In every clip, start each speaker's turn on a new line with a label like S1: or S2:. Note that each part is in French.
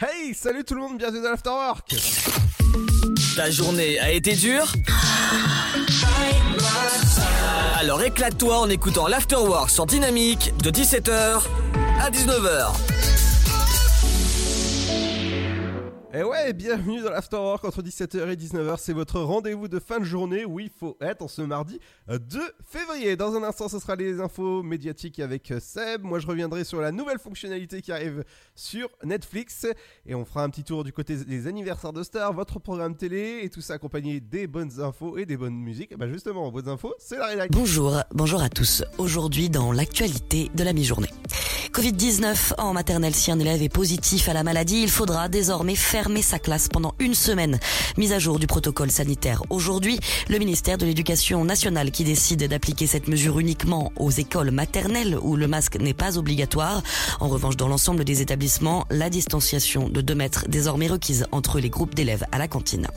S1: Hey, salut tout le monde, bienvenue dans l'Afterwork
S2: Ta journée a été dure Alors éclate-toi en écoutant l'Afterwork sur Dynamique de 17h à 19h.
S1: Et ouais, bienvenue dans l'Afterwork entre 17h et 19h, c'est votre rendez-vous de fin de journée où il faut être en ce mardi 2 février. Dans un instant, ce sera les infos médiatiques avec Seb. Moi, je reviendrai sur la nouvelle fonctionnalité qui arrive sur Netflix et on fera un petit tour du côté des anniversaires de stars, votre programme télé et tout ça accompagné des bonnes infos et des bonnes musiques. Et bah justement, bonnes infos, c'est la rédaction.
S3: Bonjour, bonjour à tous. Aujourd'hui, dans l'actualité de la mi-journée. Covid-19 en maternelle, si un élève est positif à la maladie, il faudra désormais fermer sa classe pendant une semaine. Mise à jour du protocole sanitaire. Aujourd'hui, le ministère de l'Éducation nationale qui décide d'appliquer cette mesure uniquement aux écoles maternelles où le masque n'est pas obligatoire. En revanche, dans l'ensemble des établissements, la distanciation de 2 mètres désormais requise entre les groupes d'élèves à la cantine.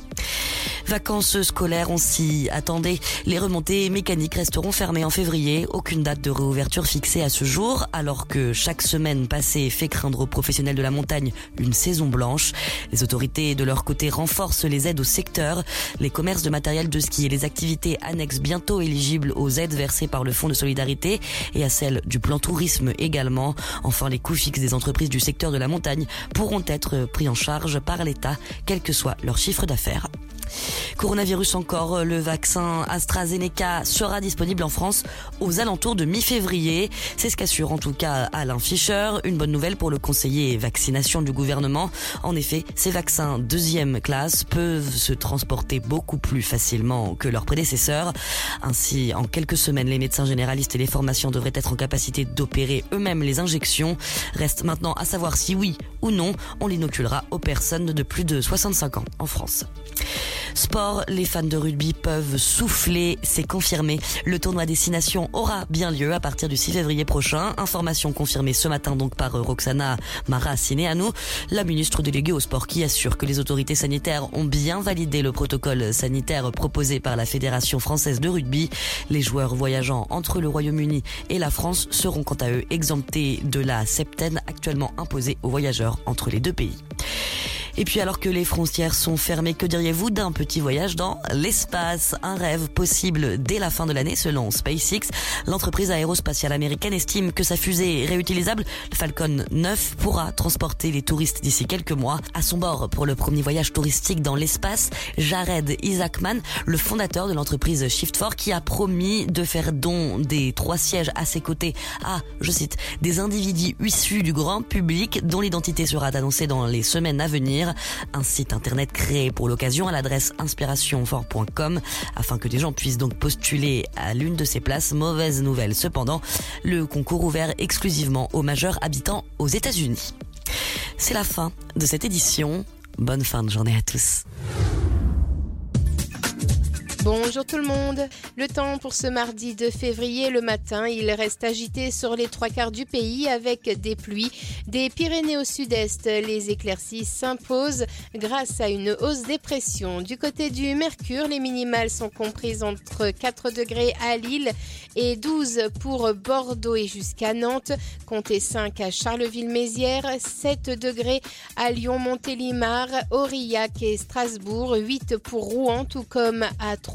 S3: Vacances scolaires, on s'y attendait. Les remontées mécaniques resteront fermées en février. Aucune date de réouverture fixée à ce jour, alors que chaque semaine passée fait craindre aux professionnels de la montagne une saison blanche. Les autorités, de leur côté, renforcent les aides au secteur. Les commerces de matériel de ski et les activités annexes bientôt éligibles aux aides versées par le Fonds de solidarité et à celles du plan tourisme également. Enfin, les coûts fixes des entreprises du secteur de la montagne pourront être pris en charge par l'État, quel que soit leur chiffre d'affaires. Coronavirus encore, le vaccin AstraZeneca sera disponible en France aux alentours de mi-février. C'est ce qu'assure en tout cas Alain Fischer. Une bonne nouvelle pour le conseiller vaccination du gouvernement. En effet, ces vaccins deuxième classe peuvent se transporter beaucoup plus facilement que leurs prédécesseurs. Ainsi, en quelques semaines, les médecins généralistes et les formations devraient être en capacité d'opérer eux-mêmes les injections. Reste maintenant à savoir si oui ou non on l'inoculera aux personnes de plus de 65 ans en France. Sport, les fans de rugby peuvent souffler, c'est confirmé. Le tournoi Destination aura bien lieu à partir du 6 février prochain. Information confirmée ce matin donc par Roxana Mara Sineanu, la ministre déléguée au sport qui assure que les autorités sanitaires ont bien validé le protocole sanitaire proposé par la Fédération française de rugby. Les joueurs voyageant entre le Royaume-Uni et la France seront quant à eux exemptés de la septaine actuellement imposée aux voyageurs entre les deux pays. Et puis alors que les frontières sont fermées, que diriez-vous d'un petit voyage dans l'espace? Un rêve possible dès la fin de l'année selon SpaceX. L'entreprise aérospatiale américaine estime que sa fusée réutilisable, le Falcon 9, pourra transporter les touristes d'ici quelques mois. À son bord pour le premier voyage touristique dans l'espace, Jared Isaacman, le fondateur de l'entreprise Shift4, qui a promis de faire don des trois sièges à ses côtés à, je cite, des individus issus du grand public dont l'identité sera annoncée dans les semaines à venir. Un site internet créé pour l'occasion à l'adresse inspirationfort.com afin que des gens puissent donc postuler à l'une de ces places. Mauvaise nouvelle cependant, le concours ouvert exclusivement aux majeurs habitants aux États-Unis. C'est la fin de cette édition. Bonne fin de journée à tous.
S4: Bonjour tout le monde. Le temps pour ce mardi 2 février, le matin, il reste agité sur les trois quarts du pays avec des pluies. Des Pyrénées au sud-est, les éclaircies s'imposent grâce à une hausse des pressions. Du côté du Mercure, les minimales sont comprises entre 4 degrés à Lille et 12 pour Bordeaux et jusqu'à Nantes. Comptez 5 à Charleville-Mézières, 7 degrés à Lyon-Montélimar, Aurillac et Strasbourg, 8 pour Rouen, tout comme à 3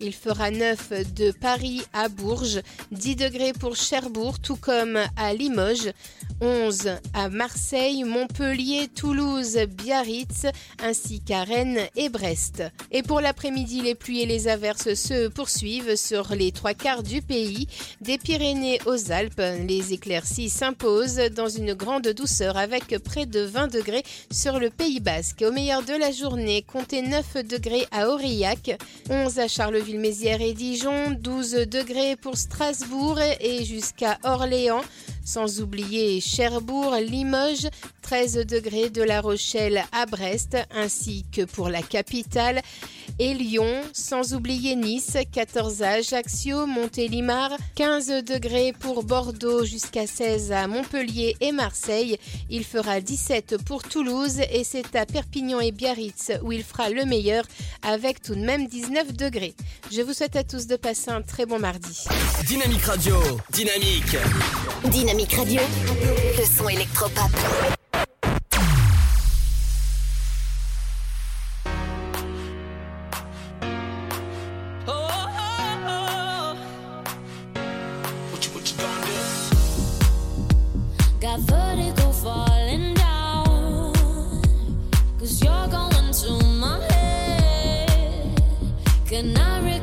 S4: il fera 9 de Paris à Bourges, 10 degrés pour Cherbourg, tout comme à Limoges, 11 à Marseille, Montpellier, Toulouse, Biarritz, ainsi qu'à Rennes et Brest. Et pour l'après-midi, les pluies et les averses se poursuivent sur les trois quarts du pays. Des Pyrénées aux Alpes, les éclaircies s'imposent dans une grande douceur avec près de 20 degrés sur le Pays Basque. Au meilleur de la journée, comptez 9 degrés à Aurillac, 11 à Charleville-Mézières et Dijon, 12 degrés pour Strasbourg et jusqu'à Orléans, sans oublier Cherbourg, Limoges, 13 degrés de La Rochelle à Brest, ainsi que pour la capitale, et Lyon, sans oublier Nice, 14 à Ajaccio, Montélimar, 15 degrés pour Bordeaux jusqu'à 16 à Montpellier et Marseille. Il fera 17 pour Toulouse et c'est à Perpignan et Biarritz où il fera le meilleur avec tout de même 19 degrés. Je vous souhaite à tous de passer un très bon mardi.
S2: Dynamique Radio, dynamique.
S5: Dynamique Radio, le son électropop.
S6: Oh, oh, oh.
S7: Got and I.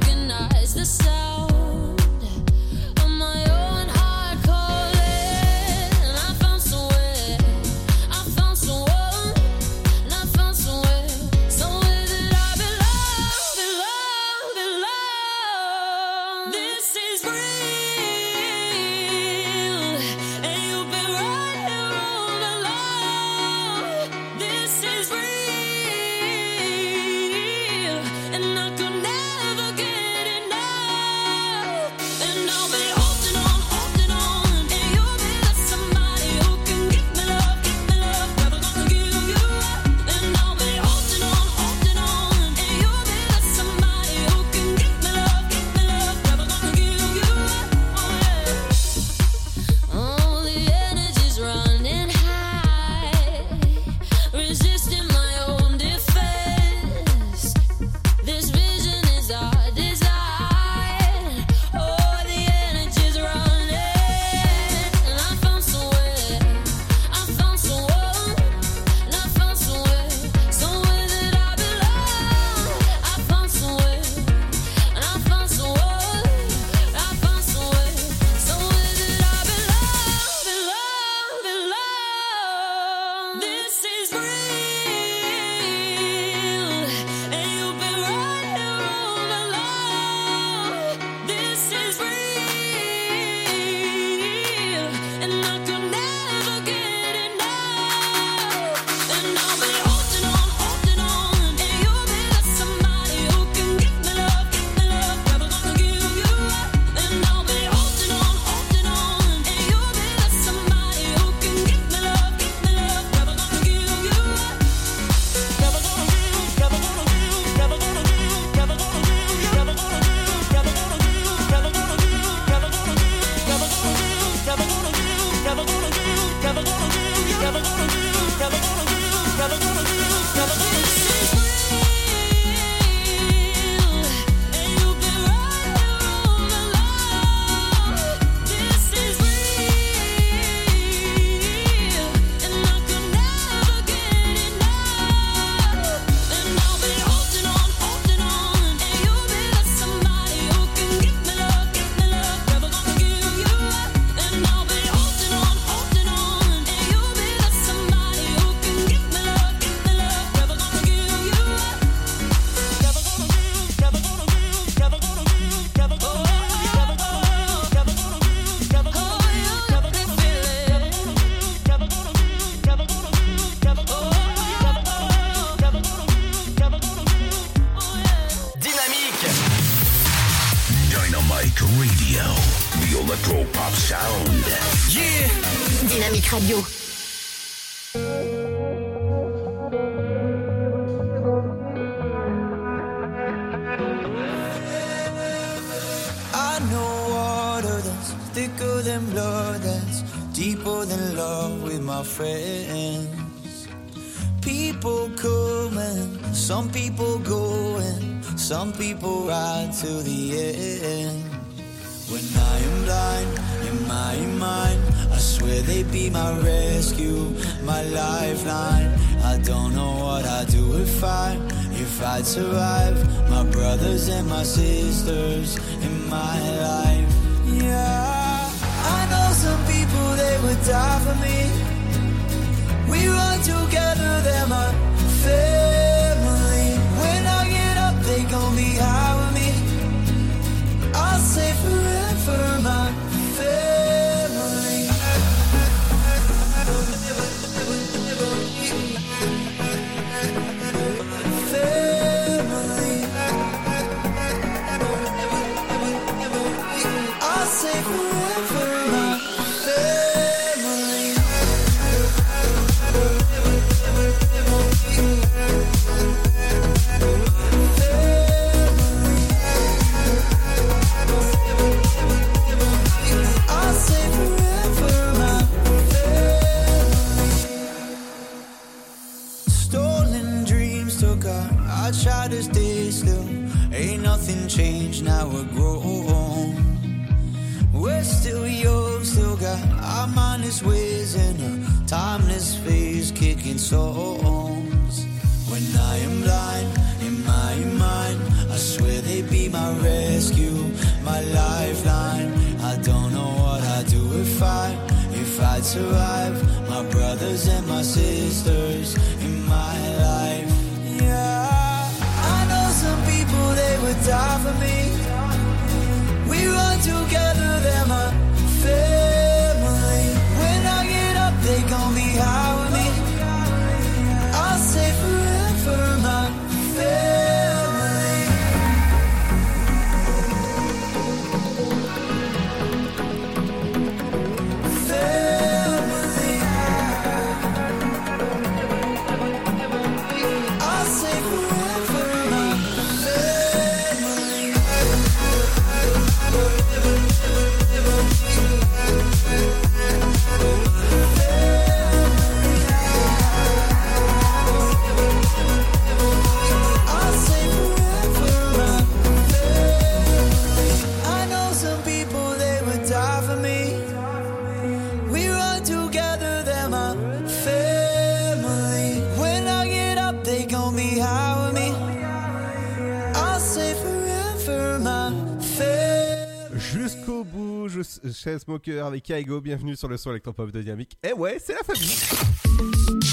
S1: Smoker avec Kaigo, bienvenue sur le son électropop de Dynamique. Eh ouais, c'est la famille.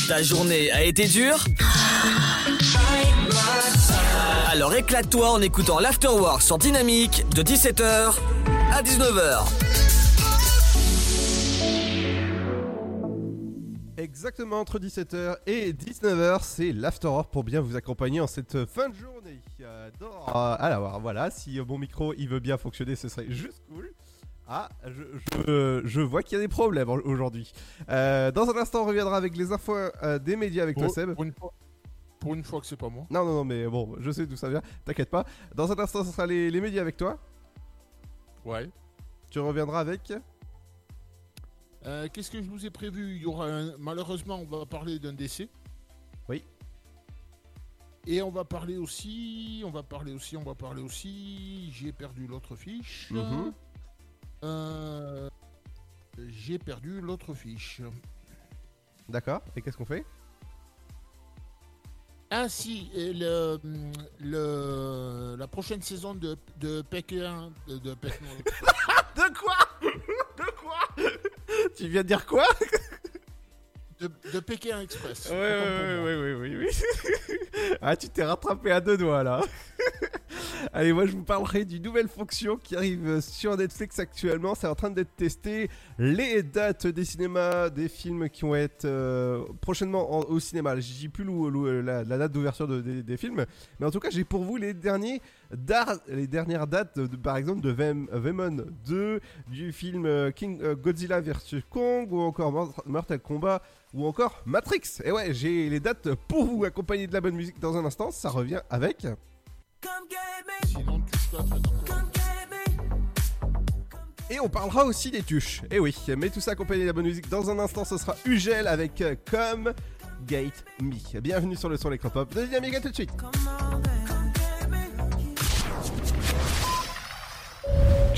S2: Ta journée a été dure Alors éclate-toi en écoutant l'Afterwork sur Dynamique de 17h à 19h.
S1: Exactement entre 17h et 19h, c'est l'Afterwork pour bien vous accompagner en cette fin de journée. Ah, alors voilà, si mon micro il veut bien fonctionner, ce serait juste cool. Ah, je, je- je vois qu'il y a des problèmes au- aujourd'hui. Euh, dans un instant, on reviendra avec les infos euh, des médias avec toi, Seb.
S8: pour une fois, pour une fois que c'est pas moi.
S1: Non, non, non, mais bon, je sais d'où ça vient, t'inquiète pas. Dans un instant, ce sera les, les médias avec toi.
S8: Ouais.
S1: Tu reviendras avec.
S8: Euh, Qu'est-ce que je vous ai prévu? Il y aura un- malheureusement, on va parler d'un décès.
S1: Oui.
S8: Et on va parler aussi, on va parler aussi, on va parler aussi. J'ai perdu l'autre fiche.
S1: Mhm.
S8: Euh, J'ai perdu l'autre fiche.
S1: D'accord, et qu'est-ce qu'on fait?
S8: Ah si, et le, le, la prochaine saison de, de Pékin... De, de Pékin-
S1: De quoi? De quoi? Tu viens de dire quoi?
S8: De, de Pékin Express.
S1: Ouais, ouais, ouais, ouais, ouais, oui. ah, tu t'es rattrapé à deux doigts là. Allez, moi je vous parlerai d'une nouvelle fonction qui arrive sur Netflix actuellement. C'est en train d'être testé. Les dates des cinémas, des films qui vont être euh, prochainement en- au cinéma. Je dis plus l'ou- l'ou- la, la date d'ouverture de- des, des films, mais en tout cas, j'ai pour vous les derniers les dernières dates, de, par exemple de Vem- Venom 2, du film euh, King euh, Godzilla vs Kong ou encore Mor- Mortal Kombat ou encore Matrix. Et ouais, j'ai les dates pour vous accompagner de la bonne musique dans un instant. Ça revient avec. Et on parlera aussi des tuches. Et oui, mais tout ça accompagné de la bonne musique dans un instant. Ce sera Ugel avec euh, Come Gate Me. Bienvenue sur le son électropop de Dynamique à tout de suite.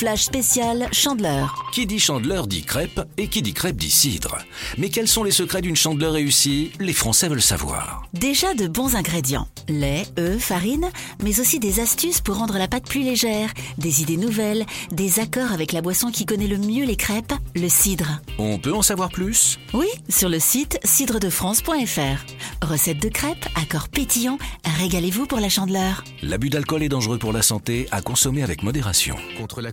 S9: Flash spécial Chandeleur.
S10: Qui dit chandeleur dit crêpe et qui dit crêpe dit cidre. Mais quels sont les secrets d'une chandeleur réussie? Les Français veulent savoir.
S9: Déjà de bons ingrédients. Lait, œufs, farine, mais aussi des astuces pour rendre la pâte plus légère, des idées nouvelles, des accords avec la boisson qui connaît le mieux les crêpes, le cidre.
S10: On peut en savoir plus?
S9: Oui, sur le site cidredefrance.fr. Recette de crêpes, accords pétillants, régalez-vous pour la chandeleur.
S10: L'abus d'alcool est dangereux pour la santé, à consommer avec modération.
S11: Contre la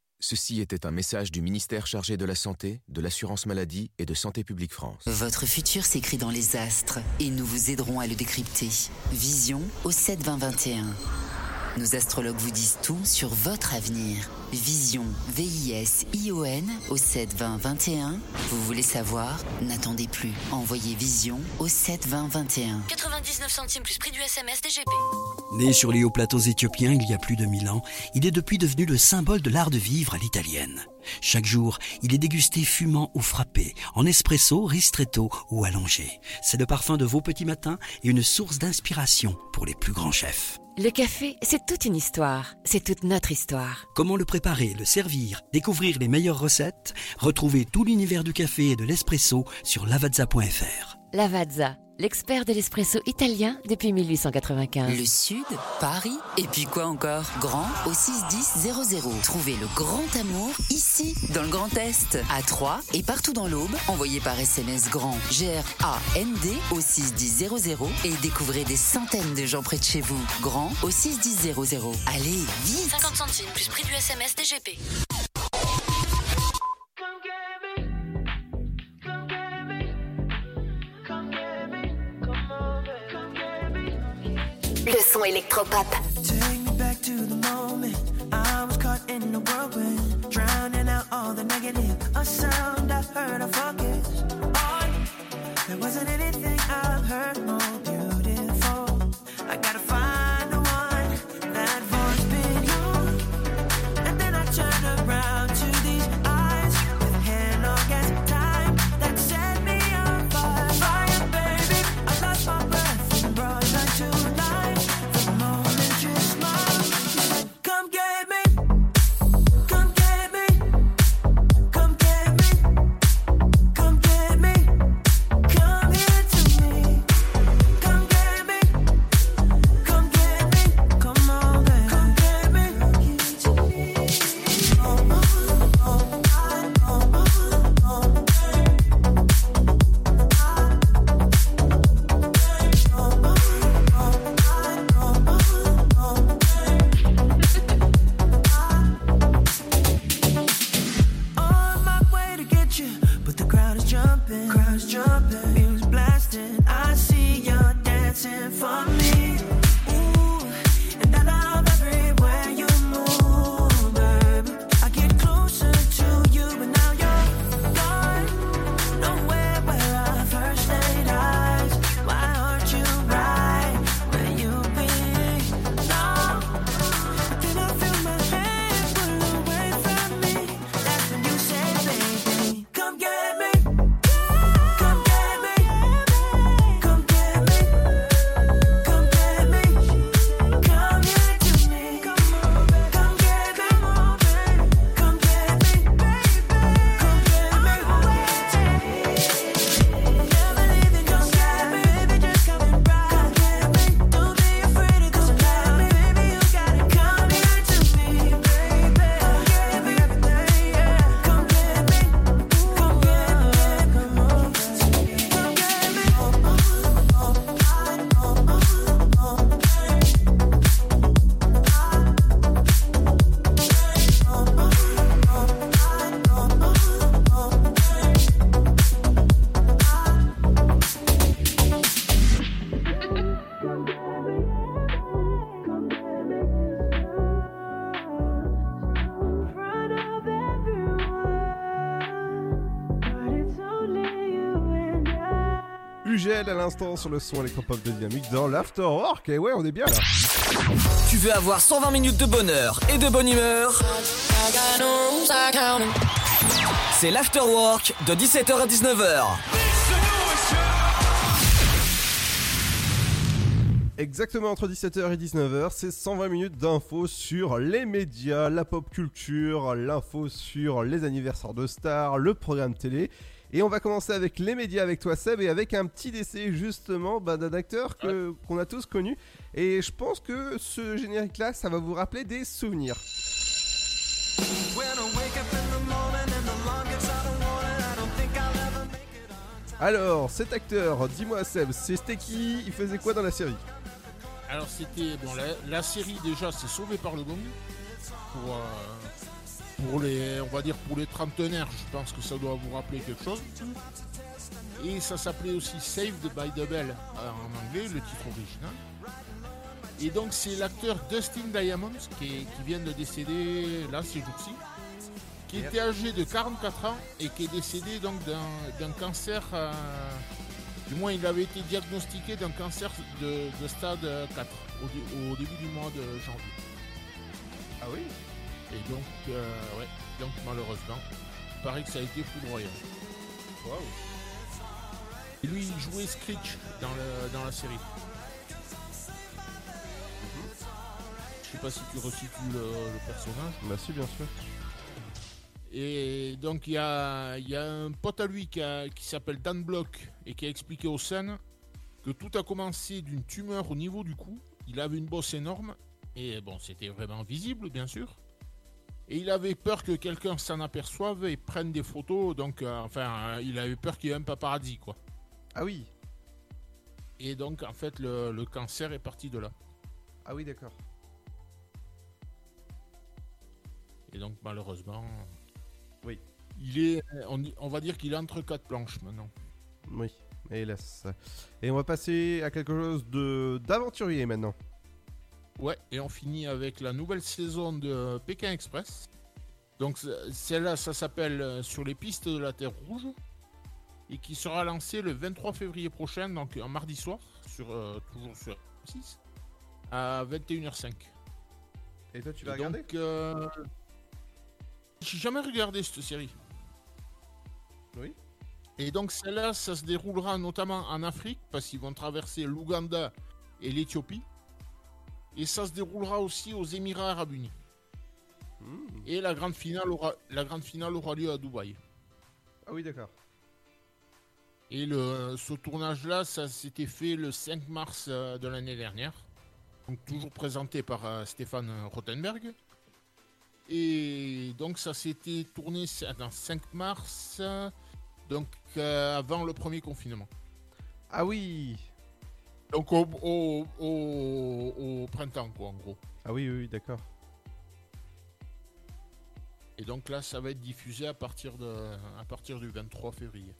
S11: Ceci était un message du ministère chargé de la Santé, de l'Assurance Maladie et de Santé Publique France.
S12: Votre futur s'écrit dans les astres et nous vous aiderons à le décrypter. Vision au 7 20 21. Nos astrologues vous disent tout sur votre avenir. Vision, V-I-S-I-O-N au 7 20 21. Vous voulez savoir? N'attendez plus. Envoyez Vision au 7 20 21.
S13: 99 centimes plus prix du SMS DGP.
S14: Né sur les hauts plateaux éthiopiens il y a plus de 1000 ans, il est depuis devenu le symbole de l'art de vivre à l'italienne. Chaque jour, il est dégusté fumant ou frappé, en espresso, ristretto ou allongé. C'est le parfum de vos petits matins et une source d'inspiration pour les plus grands chefs.
S15: Le café, c'est toute une histoire. C'est toute notre histoire.
S14: Comment le préparer, le servir, découvrir les meilleures recettes? Retrouvez tout l'univers du café et de l'espresso sur lavazza.fr.
S15: Lavazza, l'expert de l'espresso italien depuis 1895.
S12: Le Sud, Paris, et puis quoi encore? Grand au 61000. Trouvez le grand amour ici, dans le Grand Est, à Troyes et partout dans l'Aube. Envoyez par SMS grand G-R-A-N-D au 61000 et découvrez des centaines de gens près de chez vous. Grand au 61000. Allez, vite
S13: 50 centimes plus prix du SMS DGP.
S5: Le son électropop.
S16: Take me back to the moment I was caught in the whirlwind, drowning out all the negative. A sound I heard, I on. There wasn't anything I've heard more beautiful. I gotta
S1: l'instant sur le son électropop de Dynamique dans l'Afterwork. Et ouais, on est bien là.
S2: Tu veux avoir 120 minutes de bonheur et de bonne humeur? C'est l'Afterwork de 17h à 19h.
S1: Exactement entre 17h et 19h, c'est 120 minutes d'infos sur les médias, la pop culture, l'info sur les anniversaires de stars, le programme télé. Et on va commencer avec les médias avec toi Seb et avec un petit décès justement bah, d'un acteur qu'on a tous connu. Et je pense que ce générique là, ça va vous rappeler des souvenirs. Alors, cet acteur, dis-moi Seb, c'était qui? Il faisait quoi dans la série?
S8: Alors c'était bon la, la série déjà c'est sauvé par le gong pour euh, pour les on va dire pour les trentenaires je pense que ça doit vous rappeler quelque chose. Et ça s'appelait aussi Saved by the Bell euh, en anglais le titre original. Et donc c'est l'acteur Dustin Diamonds qui, est- qui vient de décéder là ces jours-ci qui était âgé de 44 ans et qui est décédé donc d'un cancer euh, du moins, il avait été diagnostiqué d'un cancer de, de stade 4 au, dé- au début du mois de janvier.
S1: Ah oui?
S8: Et donc, euh, ouais, donc malheureusement, il paraît que ça a été foudroyant. Et lui, il jouait Screech dans, le- dans la série. Je sais pas si tu resitues le, le personnage.
S1: Bah si, bien sûr.
S8: Et donc il y a, y a un pote à lui qui, a- qui s'appelle Dan Block et qui a expliqué aux scènes que tout a commencé d'une tumeur au niveau du cou. Il avait une bosse énorme et bon, c'était vraiment visible bien sûr. Et il avait peur que quelqu'un s'en aperçoive et prenne des photos. Donc euh, enfin, euh, il avait peur qu'il y ait un paparazzi quoi.
S1: Ah oui.
S8: Et donc en fait le, le cancer est parti de là.
S1: Ah oui, d'accord.
S8: Et donc malheureusement,
S1: Oui.
S8: il est, on, on va dire qu'il est entre quatre planches maintenant.
S1: Oui, hélas. Et on va passer à quelque chose de d'aventurier maintenant.
S8: Ouais, et on finit avec la nouvelle saison de Pékin Express. Donc celle-là, ça s'appelle euh, Sur les pistes de la Terre Rouge et qui sera lancée le 23 février prochain, donc un mardi soir, sur, euh, toujours sur 6 à 21h05.
S1: Et toi, tu vas regarder
S8: donc, euh, J'ai jamais regardé cette série.
S1: Oui.
S8: Et donc celle-là, ça se déroulera notamment en Afrique, parce qu'ils vont traverser l'Ouganda et l'Éthiopie. Et ça se déroulera aussi aux Émirats Arabes Unis. Et la grande, finale aura, la grande finale aura lieu à Dubaï.
S1: Ah oui, d'accord.
S8: Et le, ce tournage-là, ça s'était fait le 5 mars euh, de l'année dernière. Donc toujours présenté par euh, Stéphane Rothenberg. Et donc ça s'était tourné dans 5 mars, euh, donc avant le premier confinement.
S1: Ah oui
S8: Donc au, au- au- au printemps, quoi, en gros.
S1: Ah oui, oui, oui, d'accord.
S8: Et donc là, ça va être diffusé à partir, de, à partir du 23 février.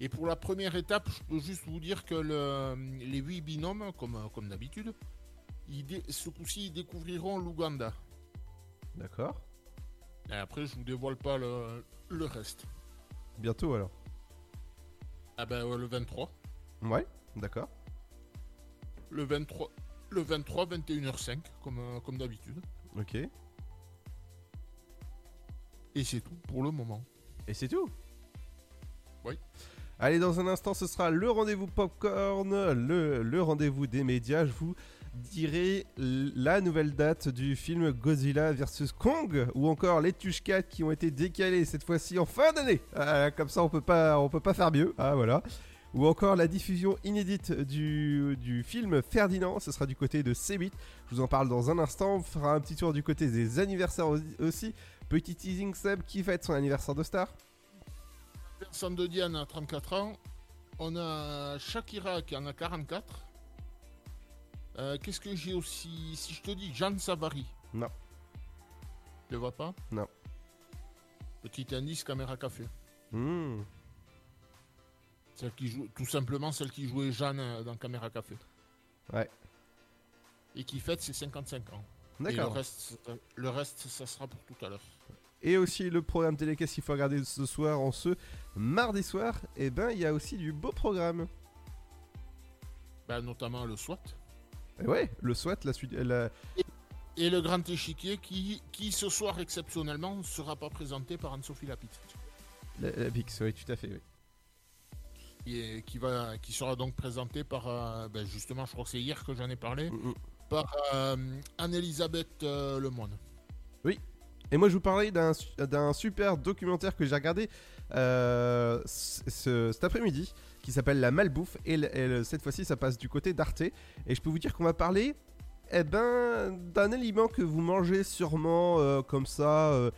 S8: Et pour la première étape, je peux juste vous dire que le- les huit binômes, comme, comme d'habitude, ce coup-ci, ils découvriront l'Ouganda.
S1: D'accord.
S8: Et après, je vous dévoile pas le, le reste.
S1: Bientôt alors.
S8: Ah ben ouais, le 23.
S1: Ouais, d'accord.
S8: Le 23, le 23 21h05, comme, euh, comme d'habitude.
S1: Ok.
S8: Et c'est tout pour le moment.
S1: Et c'est tout?
S8: Oui.
S1: Allez, dans un instant, ce sera le rendez-vous popcorn, le, le rendez-vous des médias. Je vous dirai la nouvelle date du film Godzilla vs Kong ou encore les Tuches 4 qui ont été décalés cette fois-ci en fin d'année. Ah, comme ça, on peut pas, on peut pas faire mieux. Ah voilà. Ou encore la diffusion inédite du, du film Ferdinand, ce sera du côté de C8. Je vous en parle dans un instant. On fera un petit tour du côté des anniversaires au- aussi. Petit teasing Seb qui fête son anniversaire de star?
S8: Personne de Diane a 34 ans. On a Shakira qui en a 44. Euh, Qu'est-ce que j'ai aussi Si je te dis Jeanne Savary,
S1: Non.
S8: tu le vois pas?
S1: Non.
S8: Petit indice, caméra café.
S1: Hmm.
S8: Celle qui joue, tout simplement celle qui jouait Jeanne euh, dans Caméra Café.
S1: Ouais.
S8: Et qui fête ses 55 ans.
S1: D'accord.
S8: Le reste, euh, le reste, ça sera pour tout à l'heure.
S1: Et aussi le programme télé qu'est-ce qu'il faut regarder ce soir en ce mardi soir? Et ben il y a aussi du beau programme.
S8: bah, notamment le SWAT.
S1: Et ouais, le SWAT, la suite. La...
S8: Et le grand échiquier qui, qui ce soir exceptionnellement ne sera pas présenté par Anne-Sophie Lapitte.
S1: La, la Pix, oui, tout à fait, oui.
S8: Qui, va, qui sera donc présenté par, euh, ben, justement, je crois que c'est hier que j'en ai parlé,
S1: Mm,
S8: par euh, Anne-Elisabeth euh, Lemoine.
S1: Oui. Et moi, je vous parlais d'un su- d'un super documentaire que j'ai regardé ce- ce- cet après-midi qui s'appelle La Malbouffe. Et, cette fois-ci, ça passe du côté d'Arte. Et je peux vous dire qu'on va parler eh ben, d'un aliment que vous mangez sûrement comme ça.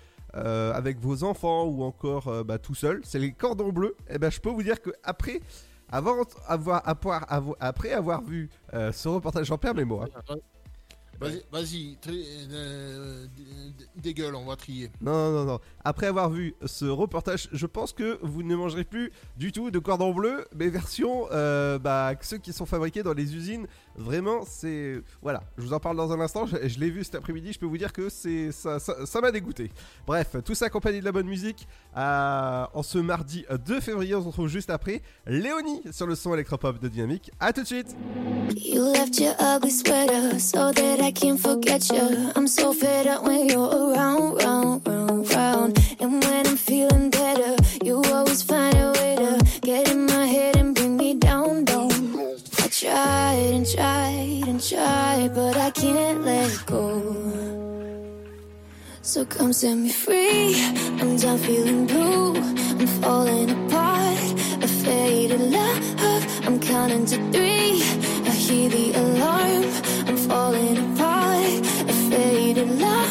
S1: Euh, avec vos enfants ou encore euh, bah, tout seul, c'est les cordons bleus. Et ben, je peux vous dire que après avoir- avoir- après avoir vu euh, ce reportage, j'en perds mes mots. hein.
S8: Vas-y, vas-y, euh, d- dégueule, on va trier.
S1: Non, non, non, non. Après avoir vu ce reportage, je pense que vous ne mangerez plus du tout de cordon bleu, mais version euh, bah, ceux qui sont fabriqués dans les usines. Vraiment, c'est. Voilà, je vous en parle dans un instant. Je, je l'ai vu cet après-midi, je peux vous dire que c'est ça ça- ça m'a dégoûté. Bref, tout ça accompagné de la bonne musique. Euh, en ce mardi 2 février, on se retrouve juste après. Léonie sur le son électropop de Dynamique. A tout de suite!
S6: You left your ugly I can't forget you. I'm so fed up when you're around, round, round, round. And when I'm feeling better, you always find a way to get in my head and bring me down, down. I tried and tried and tried, but I can't let go. So come set me free. I'm done feeling blue. I'm falling apart. A faded love. I'm counting to three. Hear the alarm. I'm falling apart. A faded love.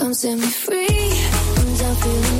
S6: Come set me free. I'm feeling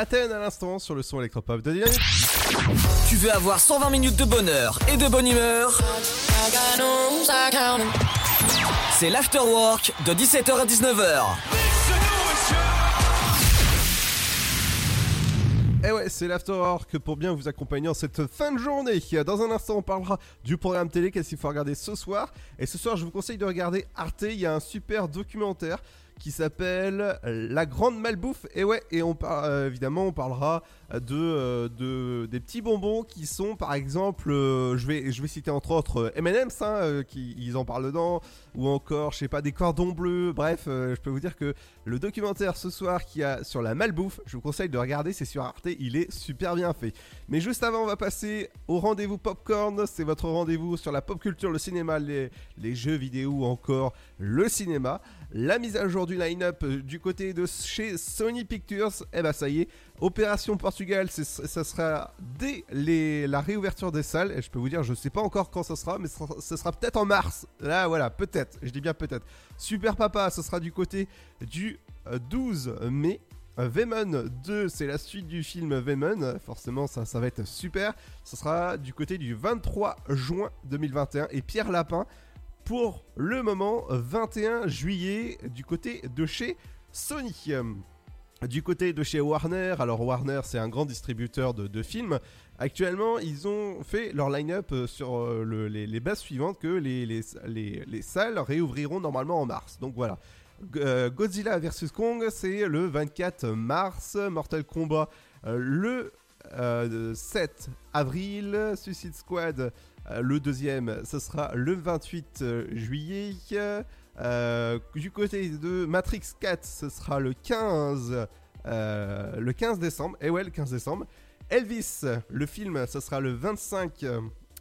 S1: Maten à l'instant sur le son électropop de Dynamique.
S2: Tu veux avoir 120 minutes de bonheur et de bonne humeur? C'est l'afterwork de 17h à 19h.
S1: Et Eh ouais, c'est l'Afterwork pour bien vous accompagner en cette fin de journée. Dans un instant, on parlera du programme télé, qu'est-ce qu'il faut regarder ce soir? Et ce soir, je vous conseille de regarder Arte. Il y a un super documentaire qui s'appelle La Grande Malbouffe. Et ouais, et on par- euh, évidemment, on parlera de, euh, de- des petits bonbons qui sont, par exemple, euh, je, vais, je vais citer entre autres M&M's, hein, qui ils en parlent dedans, ou encore, je sais pas, des cordons bleus. Bref, je peux vous dire que le documentaire ce soir qui a sur la malbouffe, je vous conseille de regarder, c'est sur Arte, il est super bien fait. Mais juste avant, on va passer au rendez-vous popcorn. C'est votre rendez-vous sur la pop culture, le cinéma, les, les jeux vidéo ou encore le cinéma. La mise à jour du line-up euh, du côté de chez Sony Pictures, eh ben ça y est, Opération Portugal, ça sera dès la réouverture des salles. Et je peux vous dire, je sais pas encore quand ça sera, mais ce sera, peut-être en mars. Là, voilà, peut-être. Je dis bien peut-être. Super Papa, ce sera du côté du euh, 12 mai. Euh, Venom 2, c'est la suite du film Venom. Euh, Forcément, ça, ça va être super. Ce sera du côté du 23 juin 2021. Et Pierre Lapin, pour le moment, 21 juillet, du côté de chez Sony. Du côté de chez Warner, alors Warner c'est un grand distributeur de, films. Actuellement, ils ont fait leur line-up euh, sur euh, le- les, bases suivantes que les, les, les- les salles réouvriront normalement en mars. Donc voilà. Euh, Godzilla vs Kong, c'est le 24 mars. Mortal Kombat, le euh, 7 avril. Suicide Squad, le deuxième, ce sera le 28 euh, juillet. Euh, du côté de Matrix 4, ce sera le 15, euh, le 15 décembre. Et ouais, le 15 décembre. Elvis, le film, ce sera le 25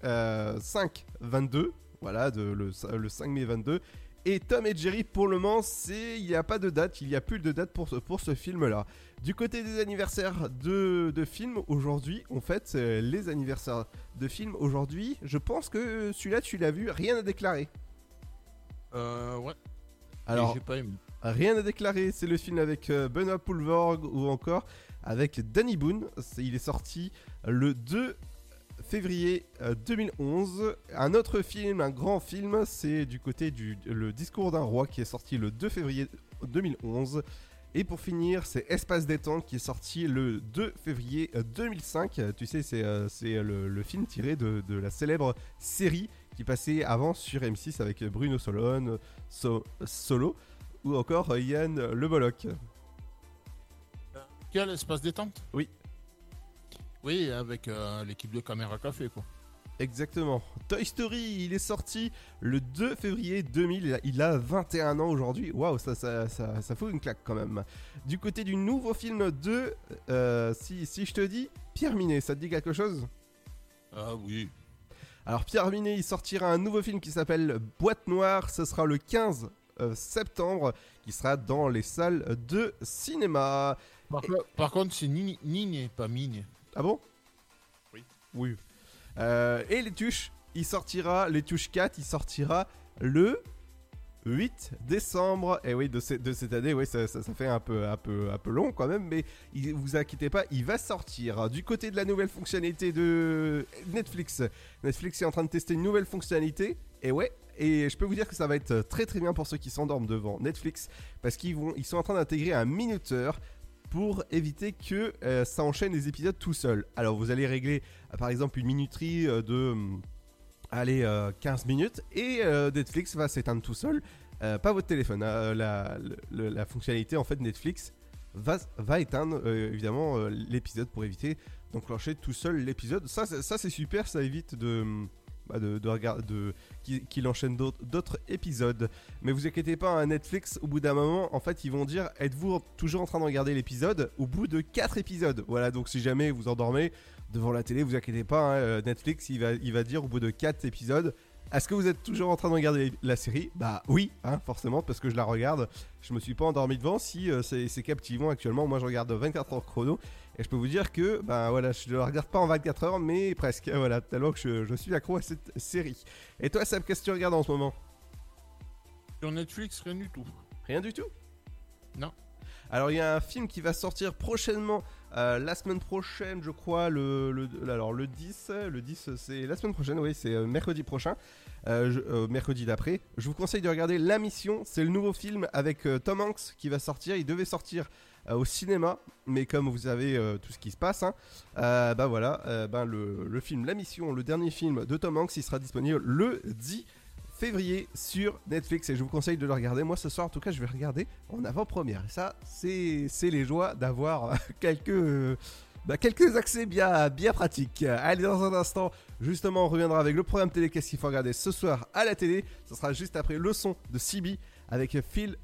S1: euh, 5 22. Voilà, le, le 5 mai 22. Et Tom et Jerry, pour le moment, c'est il n'y a pas de date, il n'y a plus de date pour ce, pour ce film-là. Du côté des anniversaires de, de films, aujourd'hui, en fait, euh, les anniversaires de films, aujourd'hui, je pense que celui-là, tu l'as vu, rien à déclarer.
S8: Euh, ouais.
S1: Alors,
S8: Et j'ai pas aimé.
S1: Rien à déclarer, c'est le film avec euh, Benoît Poulvord ou encore avec Danny Boone. Il est sorti le 2 février euh, 2011. Un autre film, un grand film, c'est du côté du Le Discours d'un roi qui est sorti le 2 février 2011. Et pour finir, c'est Espace détente qui est sorti le 2 février euh, 2005. Euh, Tu sais, c'est euh, c'est le, le film tiré de, de la célèbre série qui passait avant sur M6 avec Bruno Solon, So- Solo ou encore euh, Yann Le Bolloc.
S8: Quel espace détente
S1: Oui.
S8: Oui, avec euh, l'équipe de Caméra Café, quoi.
S1: Exactement. Toy Story, il est sorti le 2 février 2000. Il a, il a 21 ans aujourd'hui. Waouh, ça, ça, ça, ça fout une claque quand même. Du côté du nouveau film de. euh, si, si je te dis Pierre Minet, ça te dit quelque chose?
S8: Ah oui.
S1: Alors, Pierre Minet, il sortira un nouveau film qui s'appelle Boîte Noire. Ce sera le 15 euh, septembre, qui sera dans les salles de cinéma.
S8: Par, co- par contre, c'est Nini, pas Mine.
S1: Ah bon?
S8: Oui.
S1: Oui. Euh, et les tuches, il sortira, les tuches 4, il sortira le 8 décembre. Et oui, de, ce- de cette année, oui, ça, ça- ça fait un peu, un, peu, un peu long quand même, mais il, vous inquiétez pas, il va sortir. Du côté de la nouvelle fonctionnalité de Netflix, Netflix est en train de tester une nouvelle fonctionnalité. Et ouais, et je peux vous dire que ça va être très très bien pour ceux qui s'endorment devant Netflix, parce qu'ils vont, ils sont en train d'intégrer un minuteur pour éviter que euh, ça enchaîne les épisodes tout seul. Alors vous allez régler euh, par exemple une minuterie euh, de hum, allez, euh, 15 minutes et Netflix va s'éteindre tout seul. Pas votre téléphone. hein, la, la fonctionnalité en fait Netflix va, va éteindre évidemment l'épisode pour éviter d'enclencher tout seul l'épisode. Ça, ça c'est super, ça évite de hum, de, de regarder de qu'il enchaîne d'autres épisodes. Mais vous inquiétez pas, un Netflix, au bout d'un moment, en fait, ils vont dire êtes-vous toujours en train de regarder l'épisode au bout de 4 épisodes? Voilà, donc si jamais vous endormez devant la télé, vous inquiétez pas, hein, euh, Netflix, il va, dire au bout de 4 épisodes est-ce que vous êtes toujours en train de regarder la série? Bah oui, hein, forcément, parce que je la regarde. Je me suis pas endormi devant. Si euh, c'est c'est captivant actuellement, moi je regarde 24 heures chrono. Et je peux vous dire que, bah voilà, je ne la regarde pas en 24 heures, mais presque. Voilà, tellement que je, je suis accro à cette série. Et toi, Seb, qu'est-ce que tu regardes en ce moment?
S8: Sur Netflix, rien du tout.
S1: Rien du tout?
S8: Non.
S1: Alors il y a un film qui va sortir prochainement Euh, la semaine prochaine, je crois, le, le- alors le 10, le 10 c'est la semaine prochaine, oui, c'est euh, mercredi prochain, euh, je- euh, mercredi d'après. Je vous conseille de regarder La Mission, c'est le nouveau film avec Tom Hanks qui va sortir. Il devait sortir au cinéma, mais comme vous savez euh, tout ce qui se passe, hein, euh, bah voilà, euh, ben le, film La Mission, le dernier film de Tom Hanks, il sera disponible le 10 février sur Netflix et je vous conseille de le regarder. Moi ce soir en tout cas je vais regarder en avant-première. Ça c'est c'est les joies d'avoir quelques, euh, bah, quelques accès bien, bien pratiques. Allez dans un instant justement on reviendra avec le programme télé qu'est-ce qu'il faut regarder ce soir à la télé? Ce sera juste après le son de CB avec Phil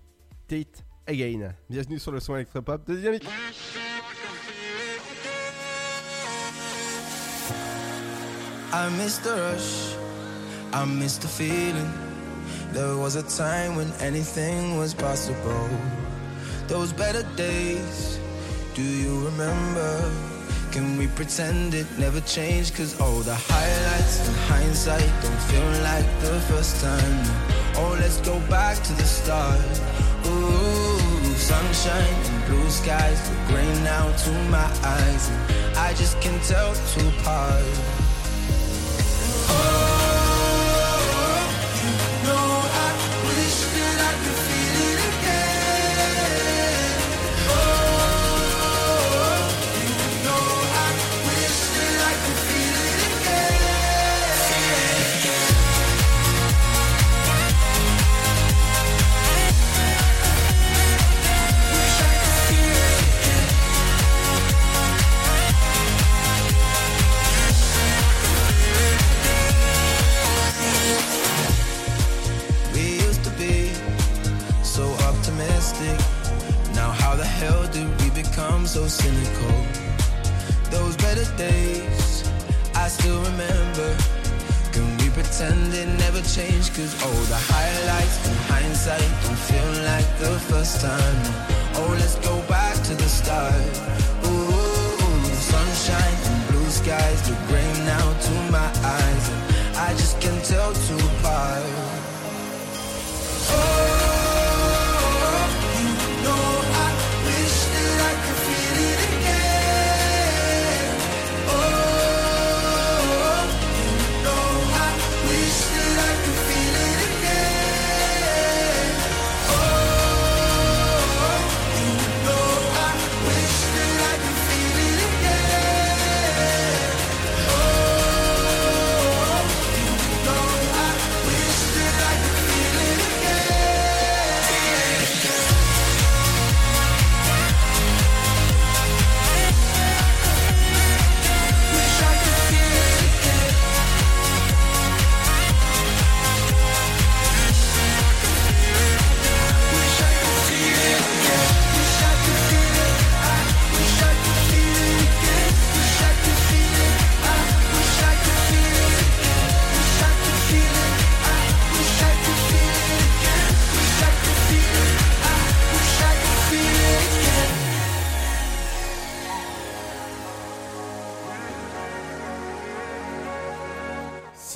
S1: Tate Eh, Again. Bienvenue sur le son électropop de Dynamique.
S17: I miss the rush, I miss the feeling. There was a time when anything was possible. Those better days, do you remember? Can we pretend it never changed? Cause all the highlights and hindsight don't feel like the first time. Oh, let's go back to the start. Ooh, sunshine and blue skies look gray now to my eyes. And I just can't tell two apart. No, oh. Cynical? Those better days, I still remember. Can we pretend it never changed? Cause oh, the highlights and hindsight don't feel like the first time. Oh, let's go back to the start. Ooh, sunshine and blue skies look gray now to my eyes. And I just can't tell two apart. Oh.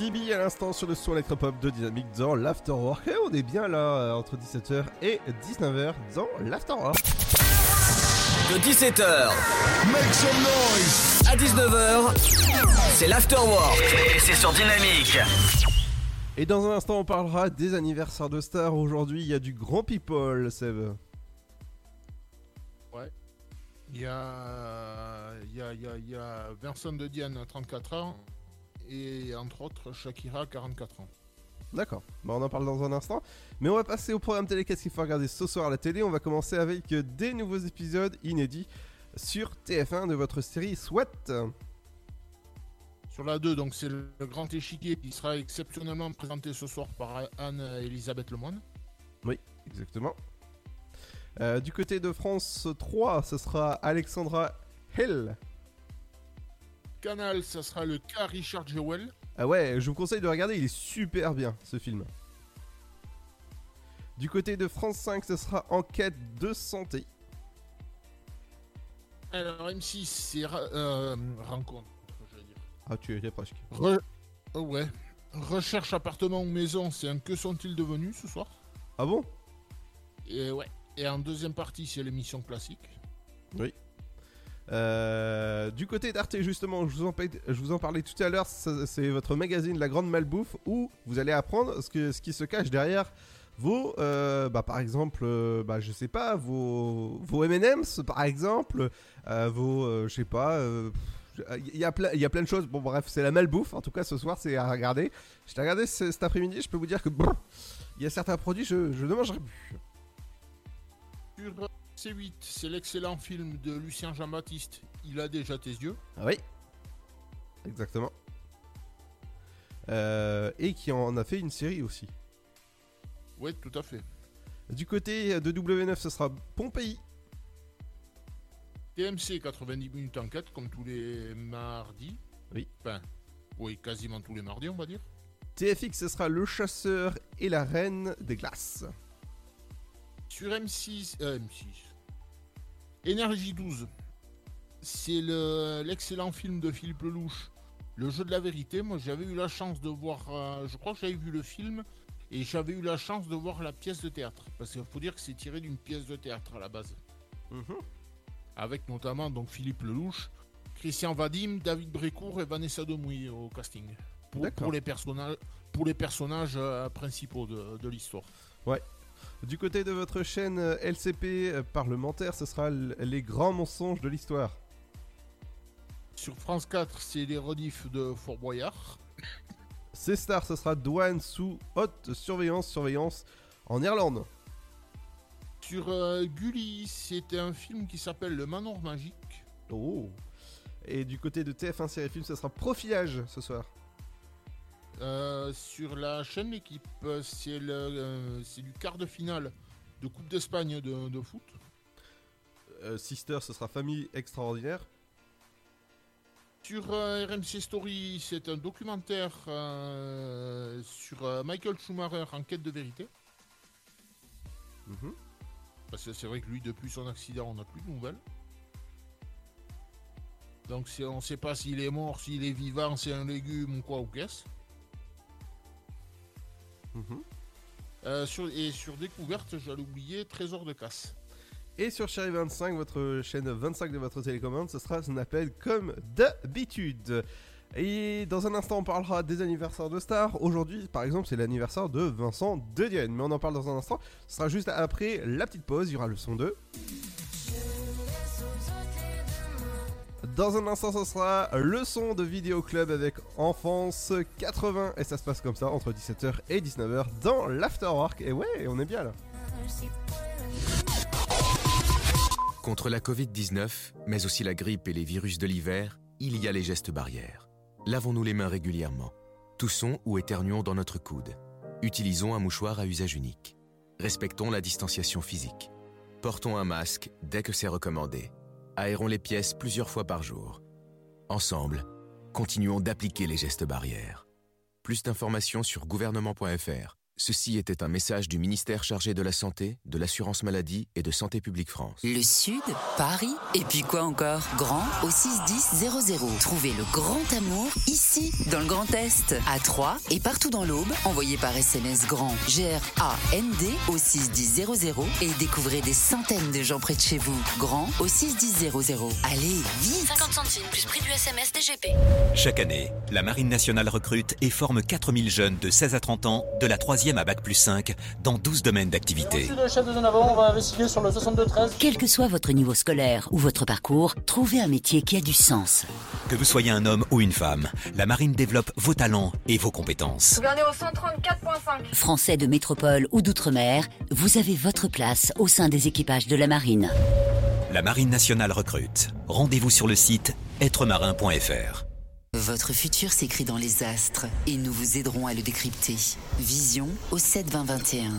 S1: CB à l'instant sur le son électropop de Dynamique dans l'Afterwork. Et on est bien là euh, entre 17h et 19h dans l'Afterwork.
S2: De 17h Make some noise à 19h, c'est l'afterwork et c'est sur Dynamique.
S1: Et dans un instant, on parlera des anniversaires de stars. Aujourd'hui, il y a du grand people, Seb.
S8: Ouais. Il y a, il y, a, il y, a, il y a Vincent de Diane, 34 ans, et entre autres Shakira, 44 ans.
S1: D'accord, Bon, on en parle dans un instant. Mais on va passer au programme télé. Qu'est-ce qu'il faut regarder ce soir à la télé? On va commencer avec euh, des nouveaux épisodes inédits sur TF1 de votre série Sweat.
S8: Sur la 2, donc c'est le grand échiquier qui sera exceptionnellement présenté ce soir par Anne-Elisabeth Lemoine.
S1: Oui, exactement. Euh, du côté de France 3, ce sera Alexandra Hill.
S8: Canal, ça sera le cas Richard Jewell.
S1: Ah ouais, je vous conseille de regarder, il est super bien ce film. Du côté de France 5, ce sera Enquête de santé.
S8: Alors M6, c'est euh, rencontre, je veux dire.
S1: Ah, tu étais presque.
S8: Re- oh ouais. Recherche appartement ou maison, c'est un que sont-ils devenus ce soir?
S1: Ah bon?
S8: Et ouais. Et en deuxième partie, c'est l'émission classique.
S1: Oui. Euh, du côté d'Arte, justement, je vous, en, parlais tout à l'heure, c'est votre magazine La Grande Malbouffe où vous allez apprendre ce, qui se cache derrière vos, euh, bah, par exemple, euh, bah, je sais pas, vos, vos M&M's, par exemple, euh, vos, je sais pas, il y, a plein- de choses. Bon, bref, c'est la malbouffe. En tout cas, ce soir, c'est à regarder. Je t'ai regardé ce- cet après-midi. Je peux vous dire que il y a certains produits, je, je ne mangerai plus.
S8: Sur C8, c'est l'excellent film de Lucien Jean-Baptiste. Il a déjà tes yeux.
S1: Ah oui, exactement. Euh, et qui en a fait une série aussi.
S8: Oui, tout à fait.
S1: Du côté de W9, ce sera Pompéi.
S8: TMC 90 minutes enquête, comme tous les mardis.
S1: Oui.
S8: Enfin, oui, quasiment tous les mardis, on va dire.
S1: TFX, ce sera Le Chasseur et la Reine des Glaces.
S8: Sur M6, euh, M6. Énergie 12. C'est le- l'excellent film de Philippe Lelouch, Le jeu de la vérité. Moi, j'avais eu la chance de voir. euh, je crois que j'avais vu le film et j'avais eu la chance de voir la pièce de théâtre. Parce qu'il faut dire que c'est tiré d'une pièce de théâtre à la base. Avec notamment donc Philippe Lelouch, Christian Vadim, David Brécourt et Vanessa Demouy au casting. Pour,
S1: D'accord.
S8: pour les personnages, pour les personnages euh, principaux de, de l'histoire.
S1: Ouais. Du côté de votre chaîne euh, LCP euh, parlementaire, ce sera les grands mensonges de l'histoire.
S8: Sur France 4, c'est les rediffs de Fort Boyard.
S1: C Star, ce sera douane sous haute surveillance, surveillance en Irlande.
S8: Sur euh, Gulli, c'est un film qui s'appelle Le Manoir Magique.
S1: Oh. Et du côté de TF1 série film, ce sera Profilage ce soir.
S8: Euh, sur la chaîne L'équipe, euh, c'est euh, du quart de finale de Coupe d'Espagne de, de foot.
S1: Euh, Sister, ce sera Famille extraordinaire.
S8: Sur RMC Story, c'est un documentaire sur Michael Schumacher en quête de vérité.
S1: Mhm.
S8: Parce que c'est vrai que lui, depuis son accident, on n'a plus de nouvelles. Donc on ne sait pas s'il est mort, s'il est vivant, c'est un légume ou quoi ou qu'est-ce.
S1: Mhm.
S8: Euh, sur, et sur Découverte, j'allais oublier Trésor de casse.
S1: Et sur Chérie 25, votre chaîne 25 de votre télécommande, ce sera ce qu'on appelle comme d'habitude. Et dans un instant, on parlera des anniversaires de stars. Aujourd'hui, par exemple, c'est l'anniversaire de Vincent Dedienne. Mais on en parle dans un instant. Ce sera juste après la petite pause. Il y aura le son 2. Dans un instant, ce sera le son de Vidéo Club avec Enfance 80. Et ça se passe comme ça entre 17h et 19h dans l'Afterwork. Et ouais, on est bien là.
S18: Contre la Covid-19, mais aussi la grippe et les virus de l'hiver, il y a les gestes barrières. Lavons-nous les mains régulièrement. Toussons ou éternuons dans notre coude. Utilisons un mouchoir à usage unique. Respectons la distanciation physique. Portons un masque dès que c'est recommandé. Aérons les pièces plusieurs fois par jour. Ensemble, continuons d'appliquer les gestes barrières. Plus d'informations sur gouvernement.fr. Ceci était un message du ministère chargé de la Santé, de l'Assurance Maladie et de Santé Publique France.
S12: Le Sud, Paris, et puis quoi encore? Grand au 61000. Trouvez le grand amour ici, dans le Grand Est, à Troyes et partout dans l'Aube. Envoyez par SMS grand G-R-A-N-D au 61000 et découvrez des centaines de gens près de chez vous. Grand au 61000. Allez, vite
S13: 50 centimes plus prix du SMS DGP.
S19: Chaque année, la Marine nationale recrute et forme 4000 jeunes de 16 à 30 ans de la 3e à Bac plus 5 dans 12 domaines d'activité.
S20: Merci le chef de zone avant, on va investiguer sur le 62-13.
S7: Quel que soit votre niveau scolaire ou votre parcours, trouvez un métier qui a du sens.
S19: Que vous soyez un homme ou une femme, la Marine développe vos talents et vos compétences.
S21: Gouverneur au 134.5.
S7: Français de métropole ou d'outre-mer, vous avez votre place au sein des équipages de la marine.
S19: La Marine nationale recrute. Rendez-vous sur le site êtremarin.fr.
S12: Votre futur s'écrit dans les astres et nous vous aiderons à le décrypter. Vision au 72021.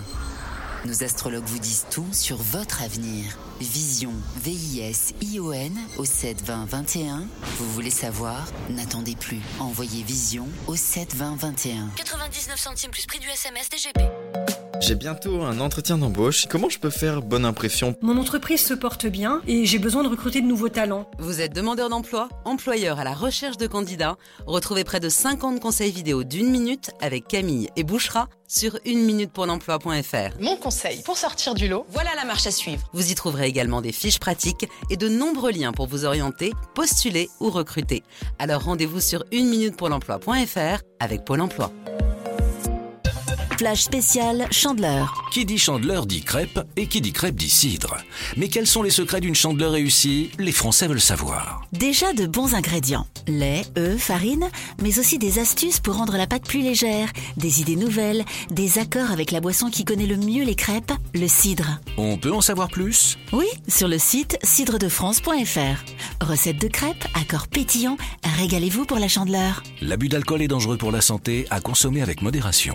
S12: Nos astrologues vous disent tout sur votre avenir. Vision, V-I-S-I-O-N au 72021. Vous voulez savoir? N'attendez plus. Envoyez Vision au 72021.
S13: 99 centimes plus prix du SMS DGP.
S22: J'ai bientôt un entretien d'embauche. Comment je peux faire bonne impression?
S23: Mon entreprise se porte bien et j'ai besoin de recruter de nouveaux talents.
S24: Vous êtes demandeur d'emploi, employeur à la recherche de candidats? Retrouvez près de 50 conseils vidéo d'une minute avec Camille et Bouchera sur 1minutepourlemploi.fr.
S25: Mon conseil pour sortir du lot, voilà la marche à suivre.
S24: Vous y trouverez également des fiches pratiques et de nombreux liens pour vous orienter, postuler ou recruter. Alors rendez-vous sur 1minutepourlemploi.fr avec Pôle emploi.
S26: Flash spécial Chandeleur.
S10: Qui dit chandeleur dit crêpe et qui dit crêpe dit cidre. Mais quels sont les secrets d'une chandeleur réussie? Les Français veulent savoir.
S26: Déjà de bons ingrédients. Lait, œufs, farine, mais aussi des astuces pour rendre la pâte plus légère, des idées nouvelles, des accords avec la boisson qui connaît le mieux les crêpes, le cidre.
S10: On peut en savoir plus?
S26: Oui, sur le site cidredefrance.fr. Recette de crêpes, accords pétillants, régalez-vous pour la chandeleur.
S10: L'abus d'alcool est dangereux pour la santé, à consommer avec modération.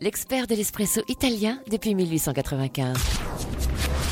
S6: l'expert de l'espresso italien depuis 1895.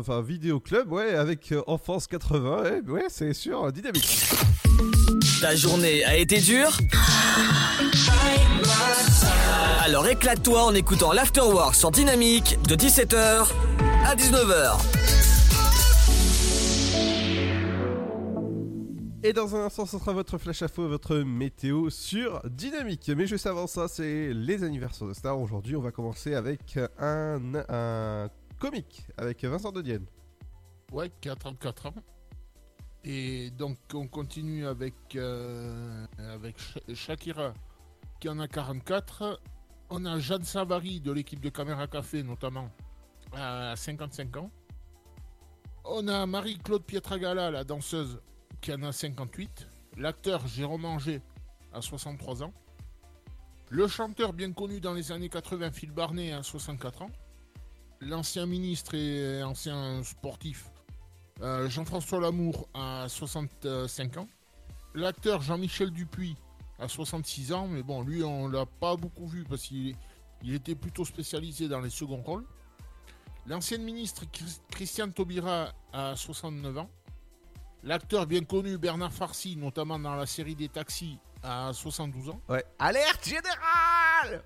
S1: Enfin Vidéo Club, ouais, avec euh, Enfance 80, ouais, ouais c'est sûr, euh, dynamique.
S2: Ta journée a été dure? Alors éclate-toi en écoutant l'Afterwork sur Dynamique de 17h à 19h.
S1: Et dans un instant, ce sera votre flash info, votre météo sur Dynamique. Mais juste avant ça, c'est les anniversaires de stars. Aujourd'hui, on va commencer avec un, un comique, avec Vincent de Dienne.
S8: Ouais, qui a 34 ans. Et donc on continue avec, euh, avec Sha- Shakira qui en a 44. On a Jeanne Savary de l'équipe de Caméra Café notamment à 55 ans. On a Marie-Claude Pietragala, la danseuse, qui en a 58. L'acteur Jérôme Anger à 63 ans. Le chanteur bien connu dans les années 80, Phil Barnet, à 64 ans. L'ancien ministre et ancien sportif Euh, Jean-François Lamour a 65 ans. L'acteur Jean-Michel Dupuis a 66 ans, mais bon, lui, on l'a pas beaucoup vu parce qu'il il était plutôt spécialisé dans les seconds rôles. L'ancienne ministre Chris- Christiane Taubira a 69 ans. L'acteur bien connu Bernard Farcy, notamment dans la série des Taxis, a 72 ans.
S1: Ouais. Alerte générale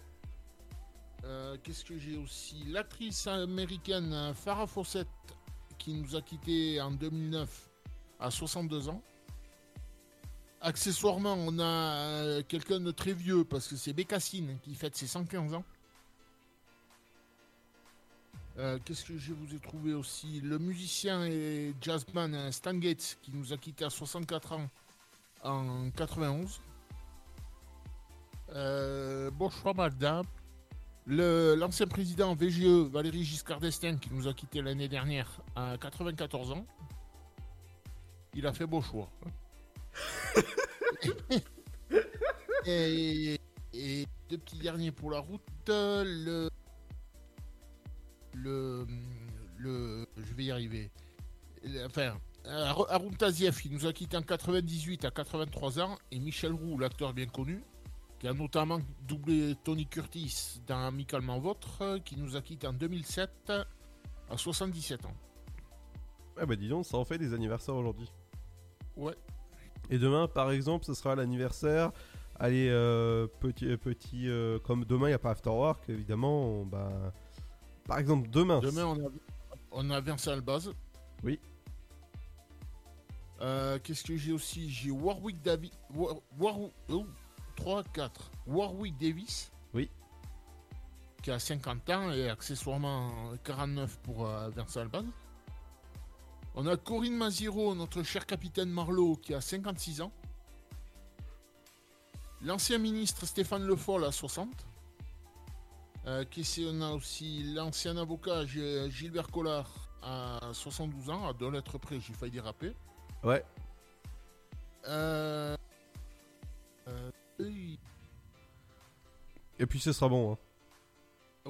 S8: Euh, Qu'est-ce que j'ai aussi L'actrice américaine euh, Farrah Fawcett, qui nous a quittés en 2009, a 62 ans. Accessoirement, on a euh, quelqu'un de très vieux, parce que c'est Bécassine qui fête ses 115 ans. Qu'est-ce que je vous ai trouvé aussi Le musicien et jazzman Stan Getz, qui nous a quittés à 64 ans en 91. Euh. Le- L'ancien président VGE, Valéry Giscard d'Estaing, qui nous a quittés l'année dernière à 94 ans. Il a fait beau choix. et, et deux petits derniers pour la route. Le, le, le, je vais y arriver. Enfin, Ar- Haroun Tazieff, qui nous a quittés en 98 à 83 ans, et Michel Roux, l'acteur bien connu, qui a notamment doublé Tony Curtis dans Amicalement Votre, euh, qui nous a quittés en 2007 à 77 ans.
S1: Ouais, bah dis donc, ça en fait des anniversaires aujourd'hui.
S8: Ouais.
S1: Et demain, par exemple, ce sera l'anniversaire. Allez, euh, petit, euh, petit euh, comme demain, il n'y a pas After Work, évidemment. on- bah, par exemple, demain.
S8: Demain, on a, on a Vincent Albaz.
S1: Oui.
S8: Euh, Qu'est-ce que j'ai aussi? J'ai Warwick Davis. War, War- oh, 3, 4. Warwick Davis.
S1: Oui.
S8: Qui a 50 ans et accessoirement 49 pour euh, Vincent Albaz. On a Corinne Maziro, notre cher capitaine Marlowe, qui a 56 ans. L'ancien ministre Stéphane Le Foll a 60. Euh, qu'on a aussi l'ancien avocat Gilbert Collard à 72 ans, à deux lettres près, j'ai failli déraper.
S1: Ouais.
S8: Euh.
S1: Et puis ce sera bon. hein.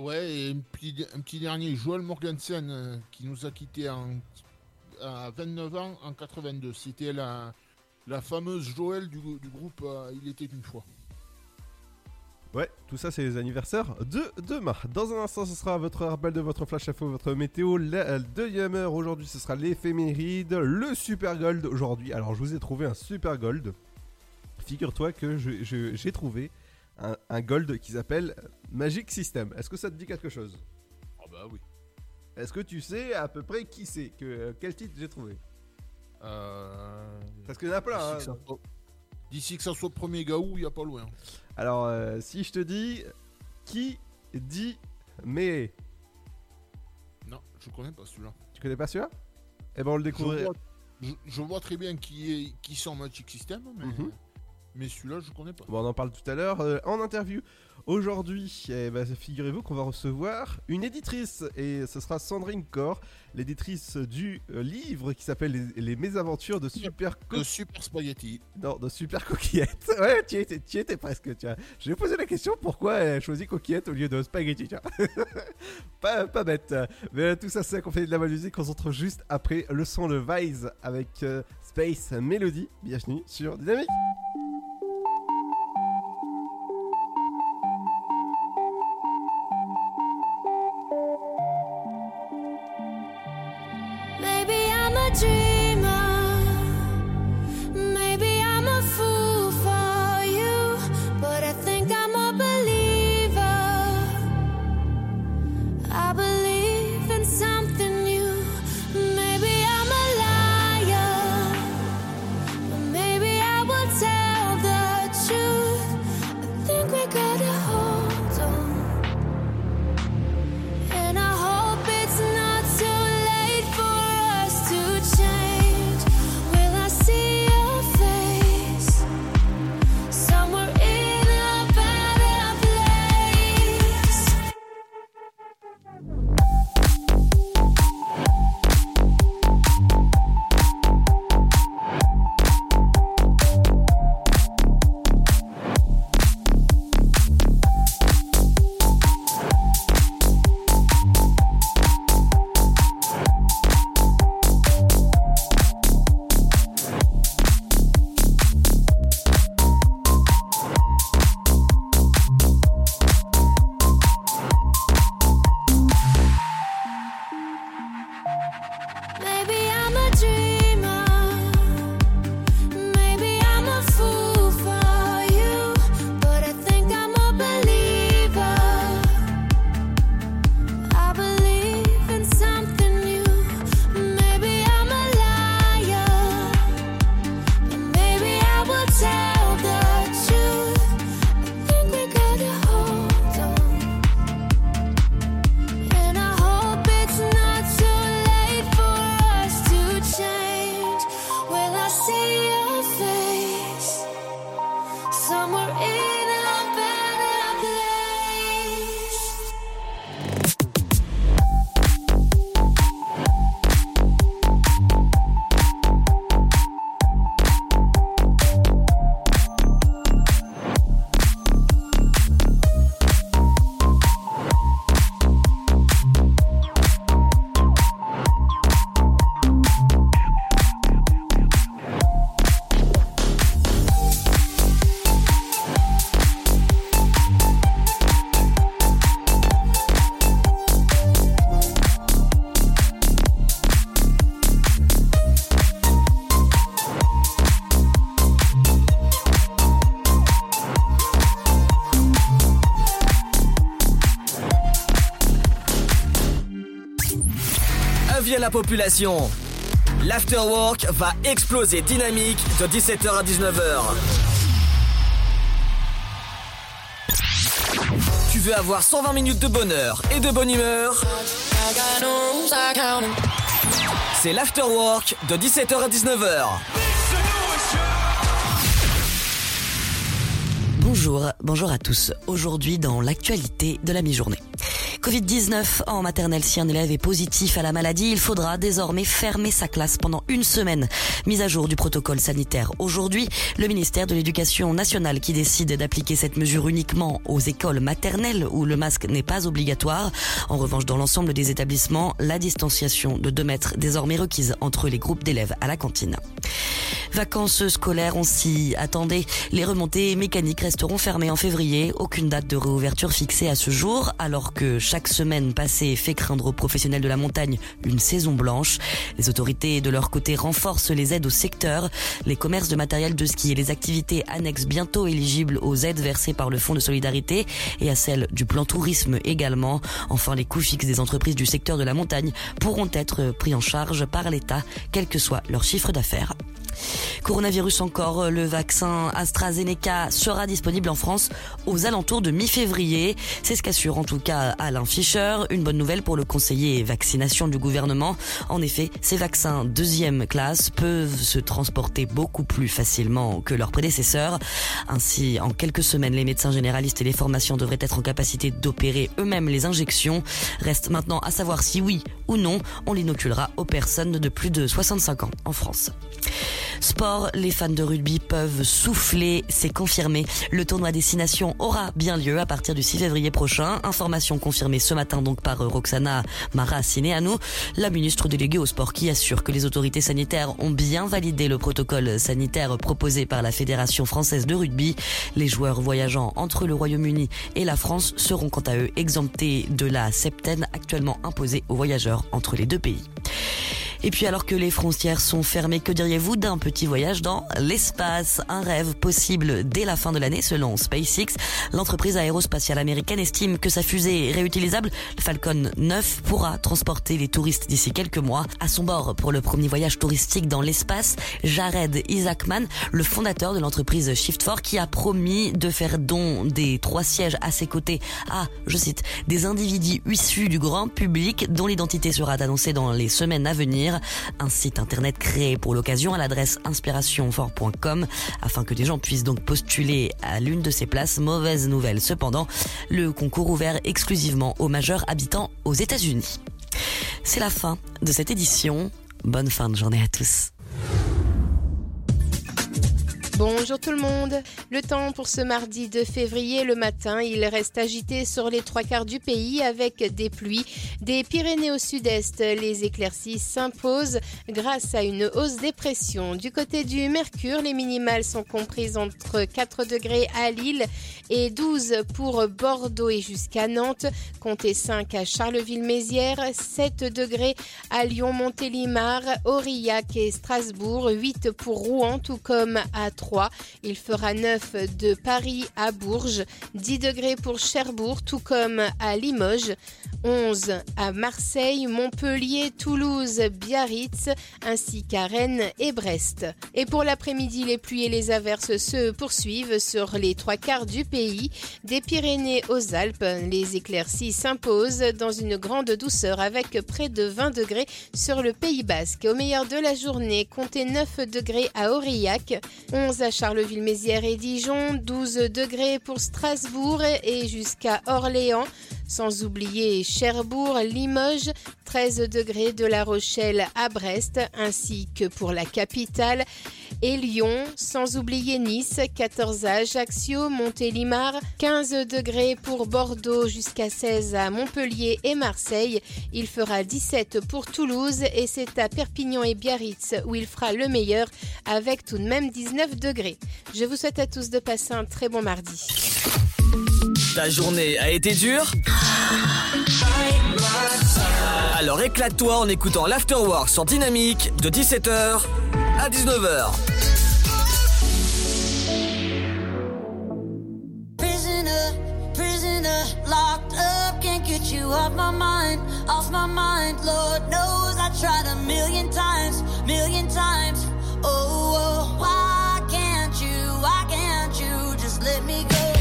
S8: Ouais, et un petit, un petit dernier, Joël Morgensen, euh, qui nous a quittés en, à 29 ans en 82. C'était la, la fameuse Joël du, du groupe euh, Il était une fois.
S1: Ouais, tout ça c'est les anniversaires de demain. Dans un instant, ce sera votre rappel de votre flash info, votre météo. La euh, deuxième heure aujourd'hui, ce sera l'éphéméride, le super gold aujourd'hui. Alors, je vous ai trouvé un super gold. Figure-toi que j'ai trouvé un, un gold qui s'appelle Magic System. Est-ce que ça te dit quelque chose?
S8: Ah bah oui.
S1: Est-ce que tu sais à peu près qui c'est? Que, euh, Quel titre j'ai trouvé?
S8: Euh,
S1: Parce qu'il y en a plein.
S8: D'ici
S1: hein.
S8: que ça soit- soit premier gaou, il n'y a pas loin.
S1: Alors, euh, si je te dis qui dit mais?
S8: Non, je connais pas celui-là.
S1: tu connais pas celui-là? Eh ben, on le découvre.
S8: je, je vois très bien qui, est, qui sont Magic System, mais,
S1: Mhm.
S8: Mais celui-là, je connais pas.
S1: Bon, on en parle tout à l'heure euh, en interview. Aujourd'hui, eh ben, figurez-vous qu'on va recevoir une éditrice et ce sera Sandrine Corr, l'éditrice du euh, livre qui s'appelle les, Les Mésaventures de Super Co-
S8: De Super Spaghetti.
S1: Non, de Super Coquillette. Ouais, tu y étais, tu y étais presque, tiens. Je vais poser la question pourquoi elle a choisi Coquillette au lieu de Spaghetti, tiens. pas, pas bête. Mais tout ça, c'est qu'on fait de la bonne musique. On se retrouve juste après le son de Vise avec euh, Space Melody. Bienvenue sur Dynamique.
S2: Population. L'afterwork va exploser dynamique de 17h à 19h. Tu veux avoir 120 minutes de bonheur et de bonne humeur? C'est l'afterwork de 17h à 19h.
S3: Bonjour, bonjour à tous. Aujourd'hui dans l'actualité de la mi-journée. Covid-19 en maternelle, si un élève est positif à la maladie, il faudra désormais fermer sa classe pendant une semaine. Mise à jour du protocole sanitaire. Aujourd'hui, le ministère de l'Éducation nationale qui décide d'appliquer cette mesure uniquement aux écoles maternelles où le masque n'est pas obligatoire. En revanche, dans l'ensemble des établissements, la distanciation de 2 mètres désormais requise entre les groupes d'élèves à la cantine. Vacances scolaires, on s'y attendait. Les remontées mécaniques resteront fermées en février. Aucune date de réouverture fixée à ce jour, alors que semaine passée fait craindre aux professionnels de la montagne une saison blanche. Les autorités, de leur côté, renforcent les aides au secteur. Les commerces de matériel de ski et les activités annexes bientôt éligibles aux aides versées par le Fonds de solidarité et à celles du plan tourisme également. Enfin, les coûts fixes des entreprises du secteur de la montagne pourront être pris en charge par l'État, quel que soit leur chiffre d'affaires. Coronavirus encore, le vaccin AstraZeneca sera disponible en France aux alentours de mi-février. C'est ce qu'assure en tout cas Alain Fischer. Une bonne nouvelle pour le conseiller vaccination du gouvernement. En effet, ces vaccins deuxième classe peuvent se transporter beaucoup plus facilement que leurs prédécesseurs. Ainsi, en quelques semaines, les médecins généralistes et les formations devraient être en capacité d'opérer eux-mêmes les injections. Reste maintenant à savoir si oui ou non on l'inoculera aux personnes de plus de 65 ans en France. Sport, les fans de rugby peuvent souffler, c'est confirmé. Le tournoi Destination aura bien lieu à partir du 6 février prochain. Information confirmée ce matin donc par Roxana Mara Sineanu, la ministre déléguée au sport qui assure que les autorités sanitaires ont bien validé le protocole sanitaire proposé par la Fédération française de rugby. Les joueurs voyageant entre le Royaume-Uni et la France seront quant à eux exemptés de la septaine actuellement imposée aux voyageurs entre les deux pays. Et puis alors que les frontières sont fermées, que diriez-vous d'un petit voyage dans l'espace? Un rêve possible dès la fin de l'année selon SpaceX. L'entreprise aérospatiale américaine estime que sa fusée réutilisable, le Falcon 9, pourra transporter les touristes d'ici quelques mois. À son bord pour le premier voyage touristique dans l'espace, Jared Isaacman, le fondateur de l'entreprise Shift4, qui a promis de faire don des trois sièges à ses côtés à, je cite, des individus issus du grand public dont l'identité sera annoncée dans les semaines à venir un site internet créé pour l'occasion à l'adresse inspirationfort.com afin que des gens puissent donc postuler à l'une de ces places. Mauvaise nouvelle cependant, le concours ouvert exclusivement aux majeurs habitants aux États-Unis. C'est la fin de cette édition. Bonne fin de journée à tous.
S4: Bonjour tout le monde. Le temps pour ce mardi 2 février, le matin, il reste agité sur les trois quarts du pays avec des pluies. Des Pyrénées au sud-est, les éclaircies s'imposent grâce à une hausse des pressions. Du côté du Mercure, les minimales sont comprises entre 4 degrés à Lille et 12 pour Bordeaux et jusqu'à Nantes. Comptez 5 à Charleville-Mézières, 7 degrés à Lyon, Montélimar, Aurillac et Strasbourg, 8 pour Rouen, tout comme à 3. Il fera 9 de Paris à Bourges, 10 degrés pour Cherbourg, tout comme à Limoges, 11 à Marseille, Montpellier, Toulouse, Biarritz, ainsi qu'à Rennes et Brest. Et pour l'après-midi, les pluies et les averses se poursuivent sur les trois quarts du pays. Des Pyrénées aux Alpes, les éclaircies s'imposent dans une grande douceur avec près de 20 degrés sur le Pays Basque. Au meilleur de la journée, comptez 9 degrés à Aurillac, 11 à Charleville-Mézières et Dijon, 12 degrés pour Strasbourg et jusqu'à Orléans. Sans oublier Cherbourg, Limoges, 13 degrés de La Rochelle à Brest, ainsi que pour la capitale, et Lyon, sans oublier Nice, 14 à Ajaccio, Montélimar, 15 degrés pour Bordeaux jusqu'à 16 à Montpellier et Marseille. Il fera 17 pour Toulouse et c'est à Perpignan et Biarritz où il fera le meilleur avec tout de même 19 degrés. Je vous souhaite à tous de passer un très bon mardi.
S2: Ta journée a été dure Alors éclate-toi en écoutant l'Afterwork sur Dynamique de 17h à 19h.
S17: you off my mind, off my mind. Lord knows I tried a million times, million times. Oh, oh why can't you, why can't you just let me go?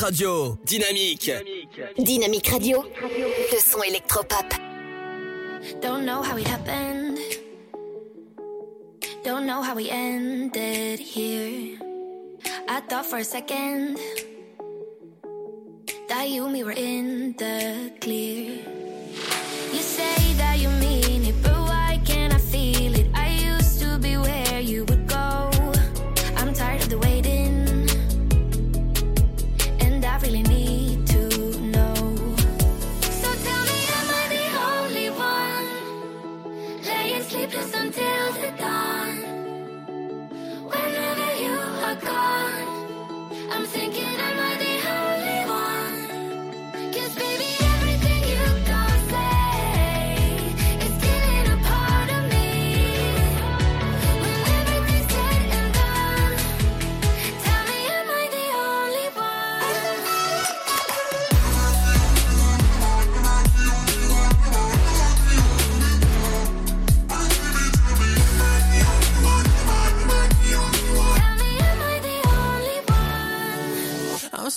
S2: Radio. Dynamique.
S13: Dynamique Radio. Le son électropop.
S6: Don't know how it happened. Don't know how we ended here. I thought for a second that you and me were in the clear. You say that you mean it, but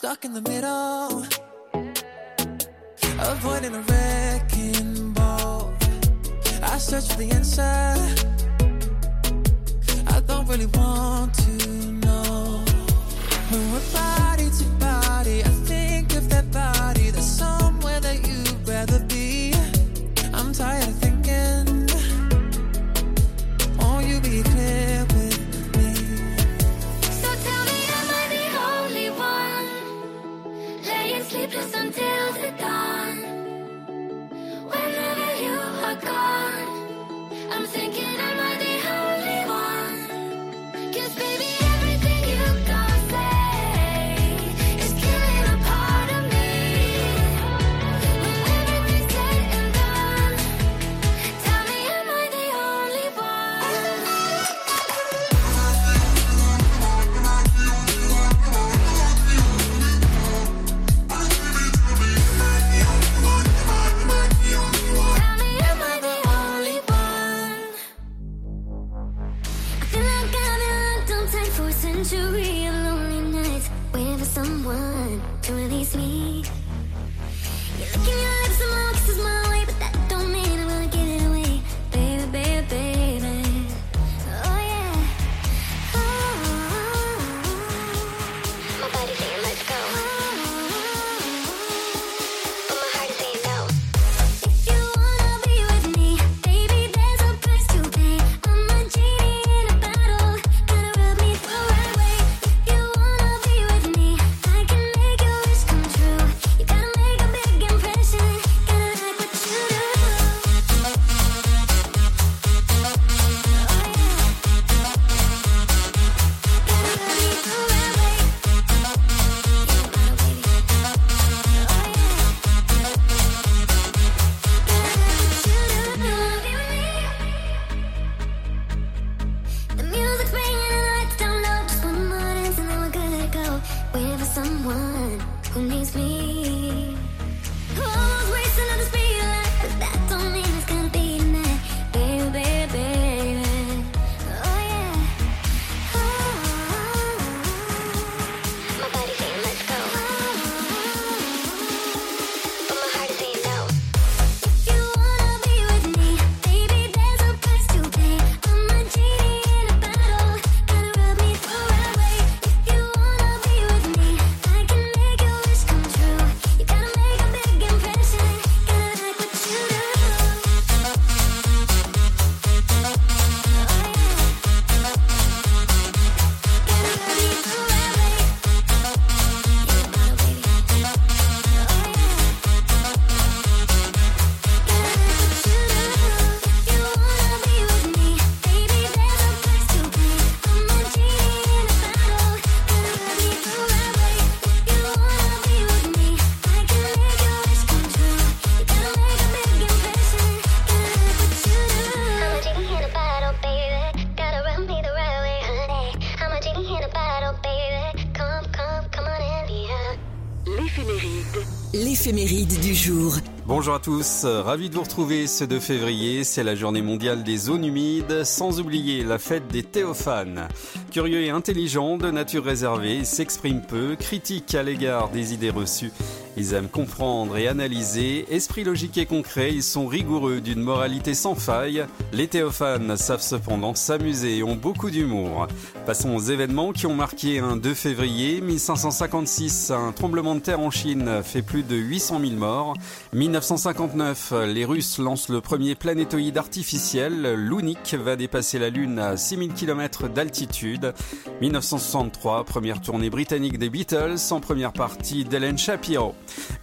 S17: Stuck in the middle, avoiding a wrecking ball. I search for the answer. I don't really want to know.
S6: Who am I?
S27: Bonjour à tous, ravi de vous retrouver ce 2 février, c'est la journée mondiale des zones humides, sans oublier la fête des théophanes. Curieux et intelligents, de nature réservée, ils s'expriment peu, critiquent à l'égard des idées reçues. Ils aiment comprendre et analyser, esprit logique et concret, ils sont rigoureux d'une moralité sans faille. Les théophanes savent cependant s'amuser et ont beaucoup d'humour. Passons aux événements qui ont marqué un 2 février 1556. Un tremblement de terre en Chine fait plus de 800 000 morts. 1959, les Russes lancent le premier planétoïde artificiel. L'Unique va dépasser la Lune à 6000 km d'altitude. 1963, première tournée britannique des Beatles en première partie d'Hélène Shapiro.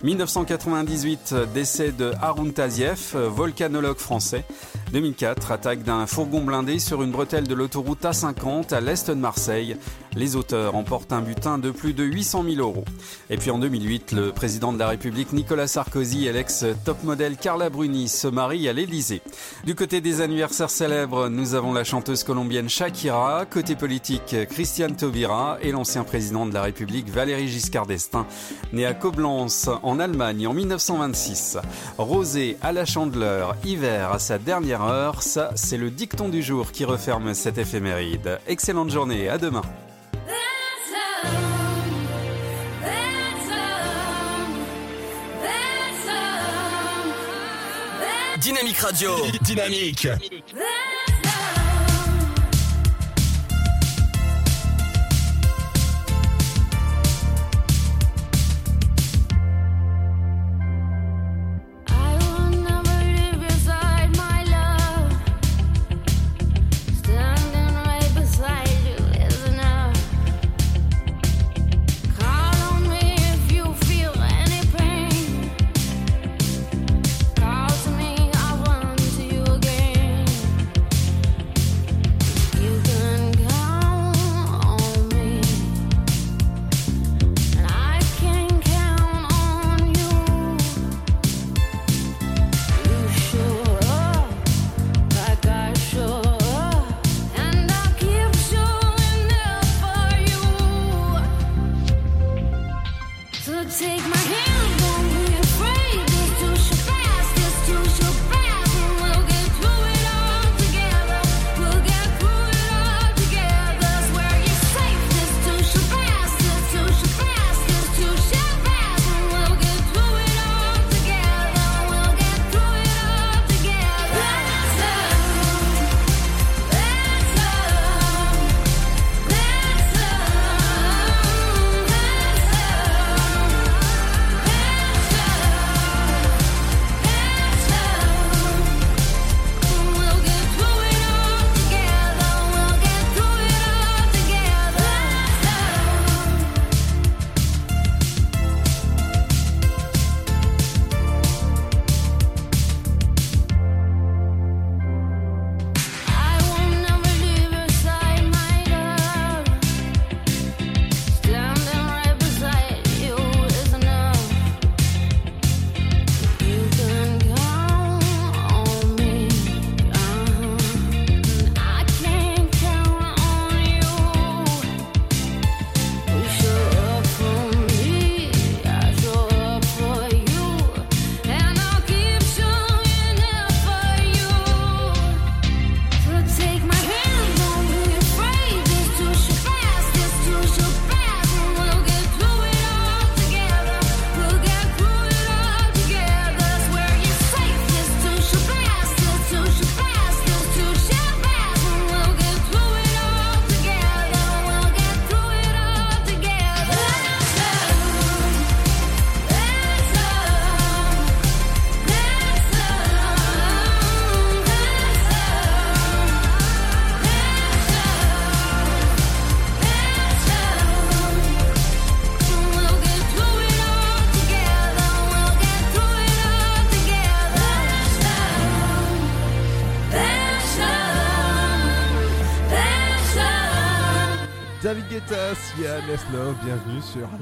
S27: 1998, décès de Harun Taziev, volcanologue français. 2004, attaque d'un fourgon blindé sur une bretelle de l'autoroute A50 à l'est de Marseille. Les auteurs emportent un butin de plus de 800 000 euros. Et puis en 2008, le président de la République Nicolas Sarkozy et l'ex-top modèle Carla Bruni se marient à l'Élysée. Du côté des anniversaires célèbres, nous avons la chanteuse colombienne Shakira, côté politique Christiane Taubira et l'ancien président de la République Valéry Giscard d'Estaing, né à Koblenz en Allemagne en 1926. Rosé à la chandeleur, hiver à sa dernière heure, ça c'est le dicton du jour qui referme cette éphéméride. Excellente journée, à demain.
S6: Dynamique Radio. Dynamique.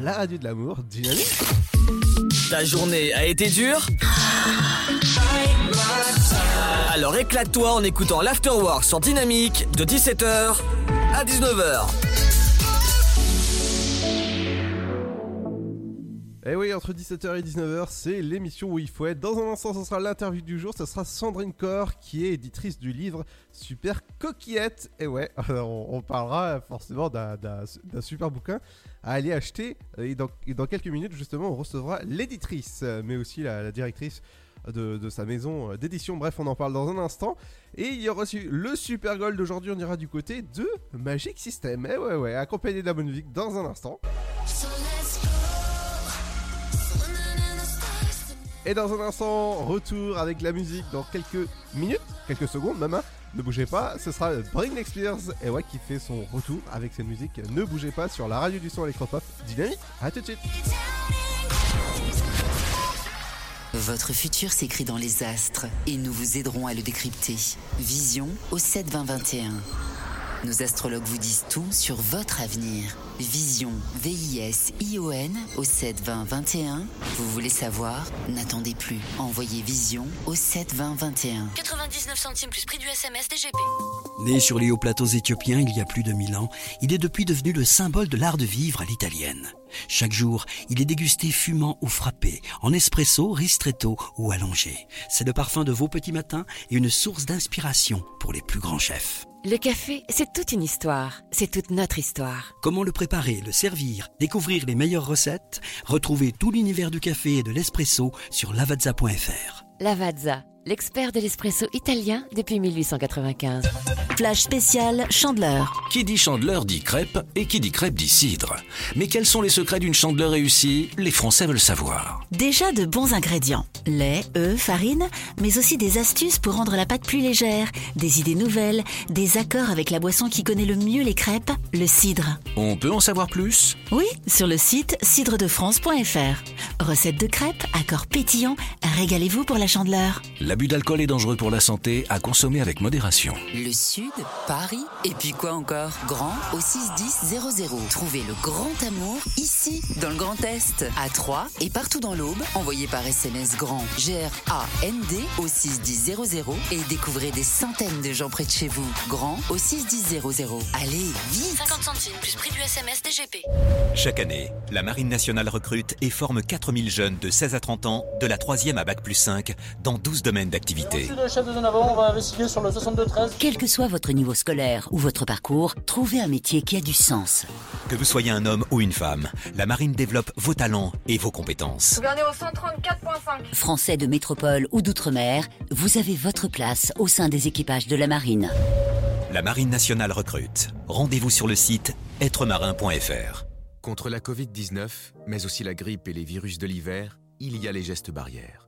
S1: La radio de l'amour dynamique.
S2: Ta journée a été dure Alors éclate-toi en écoutant l'Afterwork sur Dynamique de 17h à 19h.
S1: Et Eh oui, entre 17h et 19h, c'est l'émission où il faut être. Dans un instant, ce sera l'interview du jour. Ce sera Sandrine Corr, qui est éditrice du livre Super Coquillette. Et ouais, on, on parlera forcément d'un- super bouquin à aller acheter. Et dans, dans quelques minutes, justement, on recevra l'éditrice, mais aussi la, directrice de, sa maison d'édition. Bref, on en parle dans un instant. Et il y aura le Super Gold d'aujourd'hui. On ira du côté de Magic System. Et ouais, ouais, accompagné de la bonne dans un instant. Et dans un instant, retour avec la musique dans quelques minutes, quelques secondes même. hein. Ne bougez pas, ce sera Britney Spears et ouais qui fait son retour avec cette musique. Ne bougez pas sur la radio du son électropop dynamique. À tout de suite.
S12: Votre futur s'écrit dans les astres et nous vous aiderons à le décrypter. Vision au 72021. Nos astrologues vous disent tout sur votre avenir. Vision, V-I-S-I-O-N au 72021. Vous voulez savoir? N'attendez plus. Envoyez Vision au 72021.
S7: 99 centimes plus prix du SMS DGP.
S14: Né sur les hauts plateaux éthiopiens il y a plus de 1000 ans, il est depuis devenu le symbole de l'art de vivre à l'italienne. Chaque jour, il est dégusté fumant ou frappé, en espresso, ristretto ou allongé. C'est le parfum de vos petits matins et une source d'inspiration pour les plus grands chefs.
S15: Le café, c'est toute une histoire. C'est toute notre histoire.
S14: Comment le préparer, le servir, découvrir les meilleures recettes? Retrouvez tout l'univers du café et de l'espresso sur lavazza.fr.
S15: Lavazza, l'expert de l'espresso italien depuis 1895.
S7: Flash spécial Chandeleur.
S10: Qui dit chandeleur dit crêpe et qui dit crêpe dit cidre. Mais quels sont les secrets d'une chandeleur réussie? Les Français veulent savoir.
S7: Déjà de bons ingrédients. Lait, œufs, farine, mais aussi des astuces pour rendre la pâte plus légère, des idées nouvelles, des accords avec la boisson qui connaît le mieux les crêpes, le cidre.
S10: On peut en savoir plus?
S7: Oui, sur le site cidredefrance.fr. Recette de crêpes, accords pétillants, régalez-vous pour la chandeleur.
S10: L'abus d'alcool est dangereux pour la santé, à consommer avec modération.
S12: Le Sud, Paris, et puis quoi encore? Grand au 61000. Trouvez le grand amour ici, dans le Grand Est, à Troyes et partout dans l'Aube. Envoyez par SMS grand G-R-A-N-D au 61000 et découvrez des centaines de gens près de chez vous. Grand au 61000. Allez, vite
S7: 50 centimes plus prix du SMS DGP.
S28: Chaque année, la Marine nationale recrute et forme 4000 jeunes de 16 à 30 ans, de la 3e à Bac plus 5, dans 12 domaines d'activité.
S29: le chef de zone avant, on va investiguer sur le 62-13.
S7: Quel que soit votre niveau scolaire ou votre parcours, trouvez un métier qui a du sens.
S28: Que vous soyez un homme ou une femme, la Marine développe vos talents et vos compétences.
S30: Gouverneur au 134.5.
S7: Français de métropole ou d'outre-mer, vous avez votre place au sein des équipages de la marine.
S28: La Marine nationale recrute. Rendez-vous sur le site êtremarin.fr.
S11: Contre la Covid-19, mais aussi la grippe et les virus de l'hiver, il y a les gestes barrières.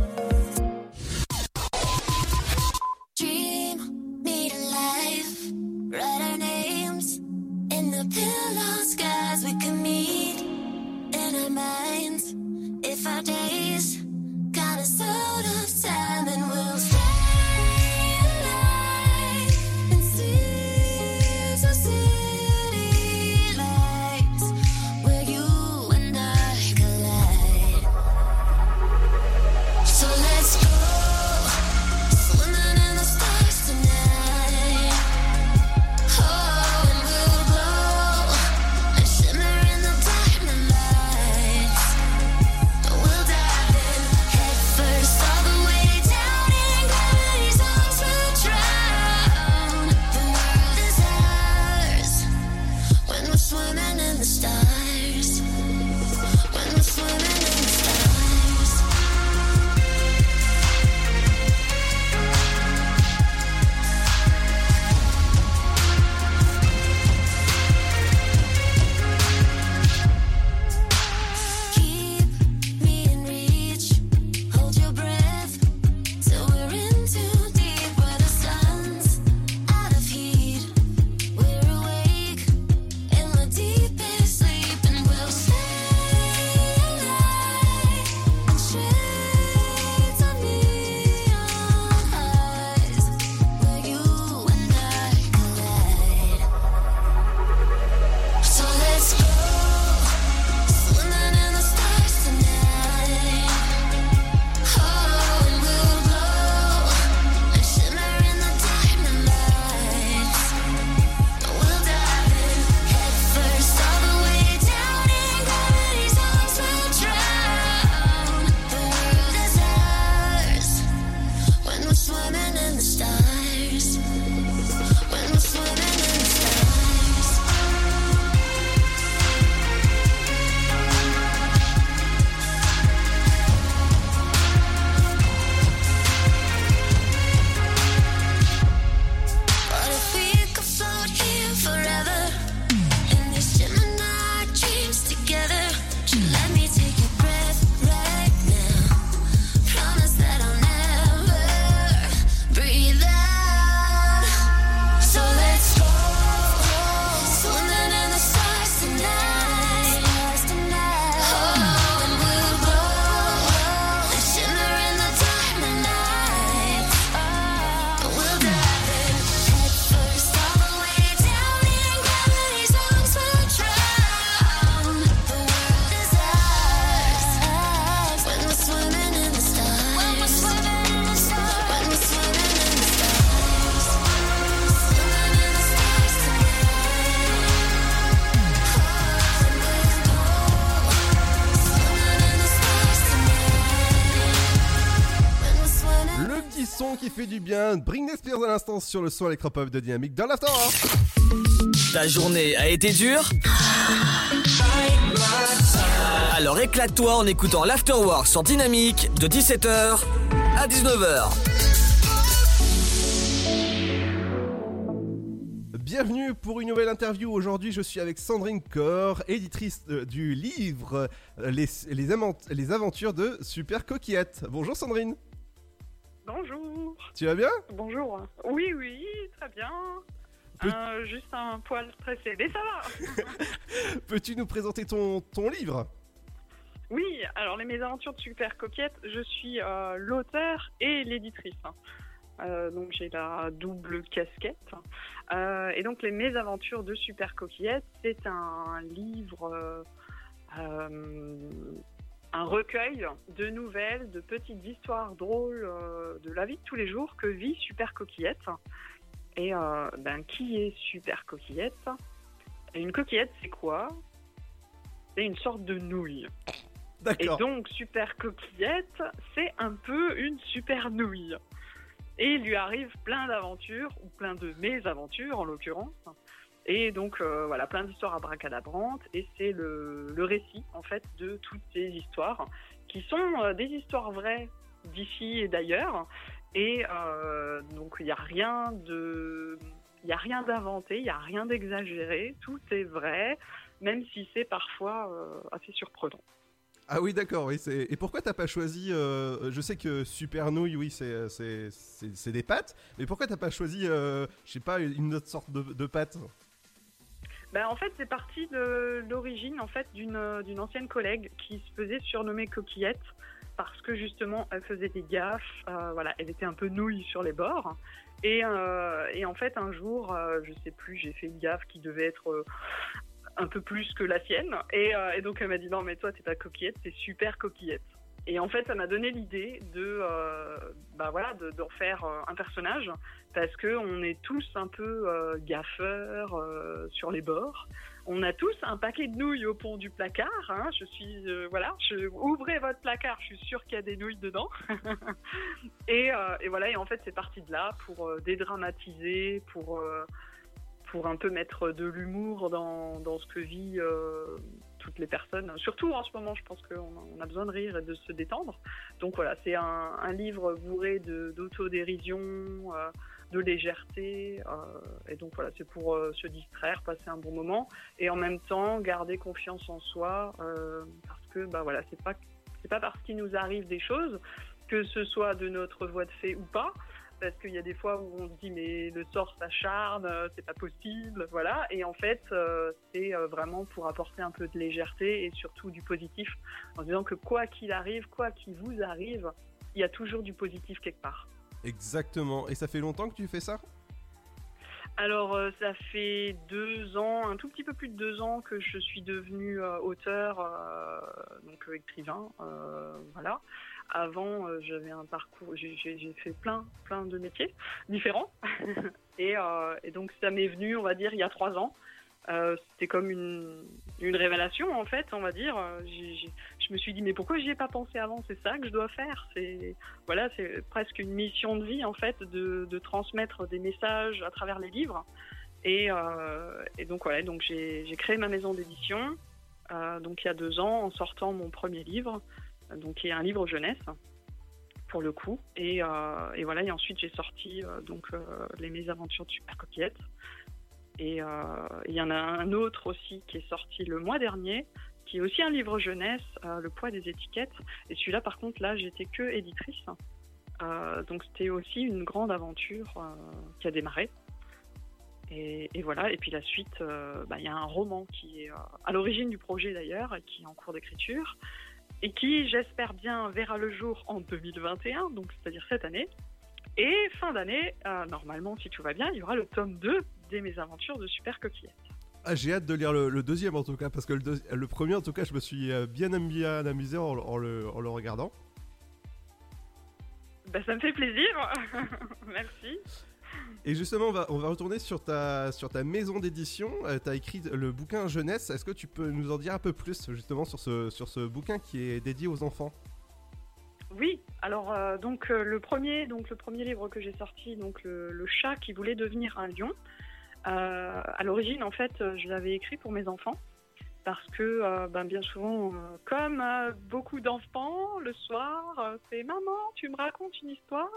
S1: L'instant sur le son électropop de Dynamique dans l'After.
S2: Ta journée a été dure Alors éclate-toi en écoutant l'Afterwork sur Dynamique de 17h à 19h.
S1: Bienvenue pour une nouvelle interview. Aujourd'hui, je suis avec Sandrine Corr, éditrice euh, du livre euh, les, les, les aventures de Super Coquillette. Bonjour Sandrine.
S31: Bonjour.
S1: Tu vas bien?
S31: Bonjour. Oui, oui, très bien. Euh, juste un poil stressé, mais ça va.
S1: Peux-tu nous présenter ton, ton livre?
S31: Oui, alors les mésaventures de Super Coquette, je suis euh, l'auteur et l'éditrice. Euh, donc j'ai la double casquette. Et donc les mésaventures de Super Coquillette, c'est un livre, un recueil de nouvelles, de petites histoires drôles euh, de la vie de tous les jours que vit Super Coquillette. Et euh, ben, qui est Super Coquillette? Et Une coquillette, c'est quoi? C'est une sorte de nouille. Et donc, Super Coquillette, c'est un peu une super nouille. Et il lui arrive plein d'aventures, ou plein de mésaventures en l'occurrence. Et donc, euh, voilà, plein d'histoires abracadabrantes. Et c'est le, récit, en fait, de toutes ces histoires, qui sont euh, des histoires vraies d'ici et d'ailleurs. Et euh, donc, il n'y a rien de. Il n'y a rien d'inventé, il n'y a rien d'exagéré, tout est vrai, même si c'est parfois assez surprenant.
S1: Ah oui, d'accord. Et pourquoi t'as pas choisi Je sais que Super Nouille, oui, c'est des pâtes, mais pourquoi t'as pas choisi, euh, je sais pas, une autre sorte de, de pâte
S31: Ben, en fait, c'est parti de l'origine en fait d'une euh, d'une ancienne collègue qui se faisait surnommer Coquillette parce que justement elle faisait des gaffes. euh, voilà, elle était un peu nouille sur les bords. Et, euh, et en fait, un jour, euh, je sais plus, j'ai fait une gaffe qui devait être un peu plus que la sienne. Et, et donc elle m'a dit non, mais toi, t'es pas Coquillette, t'es super Coquillette. Et en fait, ça m'a donné l'idée de, euh, bah voilà, de, de refaire euh, un personnage parce que on est tous un peu euh, gaffeurs euh, sur les bords. On a tous un paquet de nouilles au pont du placard. hein. Je suis, voilà, ouvrez votre placard, je suis sûre qu'il y a des nouilles dedans. et, et voilà, et en fait, c'est parti de là pour dédramatiser, pour pour un peu mettre de l'humour dans, dans ce que vit toutes les personnes. Surtout en ce moment, je pense qu'on a, besoin de rire et de se détendre. Donc voilà, c'est un, livre bourré d'autodérision, euh, de légèreté. euh, et donc voilà, c'est pour euh, se distraire, passer un bon moment et en même temps garder confiance en soi parce que bah voilà, c'est pas c'est pas parce qu'il nous arrive des choses que ce soit de notre voie de fait ou pas, parce qu'il y a des fois où on se dit mais le sort s'acharne, euh, c'est pas possible, voilà. Et en fait, euh, c'est euh, vraiment pour apporter un peu de légèreté et surtout du positif, en disant que quoi qu'il arrive, quoi qu'il vous arrive, il y a toujours du positif quelque part.
S1: Exactement. Et ça fait longtemps que tu fais ça?
S31: Alors, ça fait deux ans, un tout petit peu plus de deux ans que je suis devenue euh, auteur, euh, donc écrivain, euh, voilà. Avant, euh, j'avais un parcours, j'ai- fait plein, plein de métiers différents, et, euh, et donc ça m'est venu, on va dire, il y a trois ans. Euh, C'était comme une, révélation, en fait, on va dire. Euh, je me suis dit, mais pourquoi j'y ai pas pensé avant? C'est ça que je dois faire. C'est voilà, c'est presque une mission de vie, en fait, de, transmettre des messages à travers les livres. Et, et donc voilà, donc j'ai créé ma maison d'édition, donc il y a deux ans, en sortant mon premier livre, donc qui est un livre jeunesse pour le coup. Et, euh, et voilà, et ensuite j'ai sorti euh, donc euh, les mésaventures de Super Coquillette. Et euh, il y en a un autre aussi qui est sorti le mois dernier, qui est aussi un livre jeunesse, euh, Le poids des étiquettes. Et celui-là, par contre, là, j'étais que éditrice. Donc c'était aussi une grande aventure qui a démarré. Et, et voilà, et puis la suite, bah, il y a un roman qui est à l'origine du projet d'ailleurs, et qui est en cours d'écriture, et qui, j'espère bien, verra le jour en 2021, donc c'est-à-dire cette année. Et fin d'année, euh, normalement, si tout va bien, il y aura le tome 2 des Mésaventures de Super Coquillette.
S1: Ah, j'ai hâte de lire le, le deuxième en tout cas, parce que le, premier en tout cas, je me suis euh, bien, bien amusé en, en le, en le regardant.
S31: Bah, ça me fait plaisir, merci.
S1: Et justement, on va, retourner sur ta, maison d'édition. tu as écrit le bouquin jeunesse. Est-ce que tu peux nous en dire un peu plus justement sur ce, bouquin qui est dédié aux enfants?
S31: Oui, alors euh, donc euh, le premier donc le premier livre que j'ai sorti donc le, chat qui voulait devenir un lion. Euh, à l'origine en fait euh, je l'avais écrit pour mes enfants parce que euh, ben, bien souvent euh, comme euh, beaucoup d'enfants le soir euh, c'est maman tu me racontes une histoire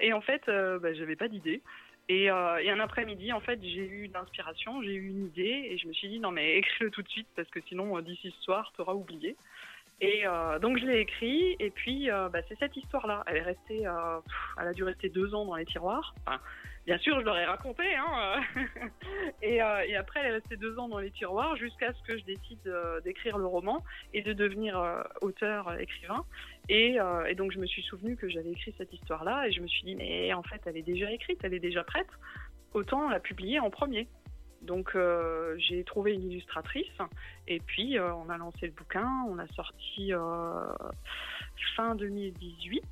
S31: et en fait euh, ben, j'avais pas d'idée. Et, euh, et un après-midi, en fait, j'ai eu l'inspiration, j'ai eu une idée, et je me suis dit non mais écris-le tout de suite parce que sinon euh, d'ici ce soir, tu auras oublié. Et euh, donc je l'ai écrit, et puis euh, bah, c'est cette histoire-là. Elle est restée, euh, pff, elle a dû rester deux ans dans les tiroirs. Enfin, bien sûr, je leur ai raconté, hein. euh. et, euh, et après, elle est restée deux ans dans les tiroirs jusqu'à ce que je décide euh, d'écrire le roman et de devenir euh, auteur, écrivain. Et, donc je me suis souvenu que j'avais écrit cette histoire-là, et je me suis dit mais en fait, elle est déjà écrite, elle est déjà prête. Autant la publier en premier. Donc j'ai trouvé une illustratrice et puis on a lancé le bouquin, on a sorti fin 2018.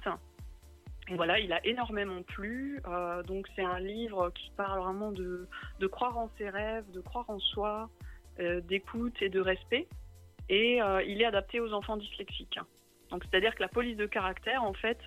S31: Voilà, il a énormément plu. Euh, donc c'est un livre qui parle vraiment de, croire en ses rêves, de croire en soi, euh, d'écoute et de respect. Et euh, il est adapté aux enfants dyslexiques. Donc c'est-à-dire que la police de caractère en fait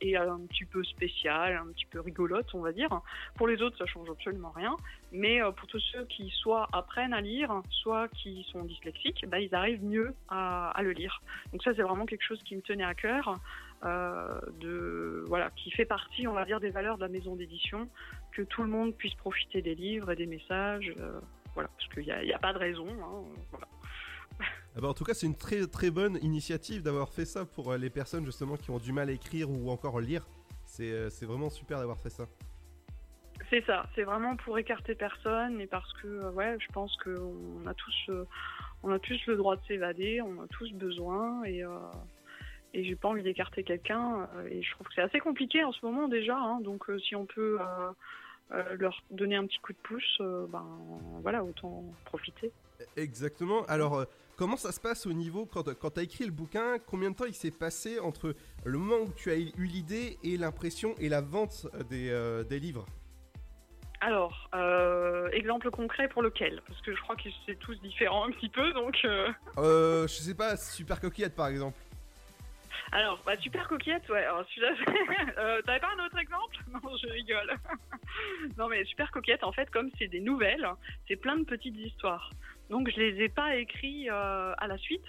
S31: est un petit peu spéciale, un petit peu rigolote on va dire. Pour les autres ça change absolument rien, mais pour tous ceux qui soit apprennent à lire, soit qui sont dyslexiques, bah, ils arrivent mieux à, à le lire. Donc ça c'est vraiment quelque chose qui me tenait à cœur, euh, de voilà, qui fait partie on va dire des valeurs de la maison d'édition, que tout le monde puisse profiter des livres et des messages, euh, voilà, parce qu'il n'y a, y a pas de raison. hein, voilà.
S1: Ah bah, en tout cas, c'est une très très bonne initiative d'avoir fait ça pour euh, les personnes justement qui ont du mal à écrire ou encore lire. C'est euh, c'est vraiment super d'avoir fait ça.
S31: C'est ça, c'est vraiment pour écarter personne et parce que euh, ouais, je pense qu'on a tous euh, on a tous le droit de s'évader, on a tous besoin et euh, et j'ai pas envie d'écarter quelqu'un euh, et je trouve que c'est assez compliqué en ce moment déjà hein, donc euh, si on peut euh, leur donner un petit coup de pouce ben voilà, autant profiter.
S1: Exactement. Alors, comment ça se passe au niveau quand, quand tu as écrit le bouquin Combien de temps il s'est passé entre le moment où tu as eu l'idée et l'impression et la vente des, euh, des livres?
S31: Alors, euh, exemple concret pour lequel? Parce que je crois que c'est tous différents un petit peu donc euh,
S1: Je sais pas, Super Coquillette par exemple.
S31: Alors, bah, super coquillette, ouais. Alors, celui-là, euh, t'avais pas un autre exemple? Non, je rigole. non, mais super coquillette, en fait, comme c'est des nouvelles, c'est plein de petites histoires. Donc, je les ai pas écrits euh, à la suite.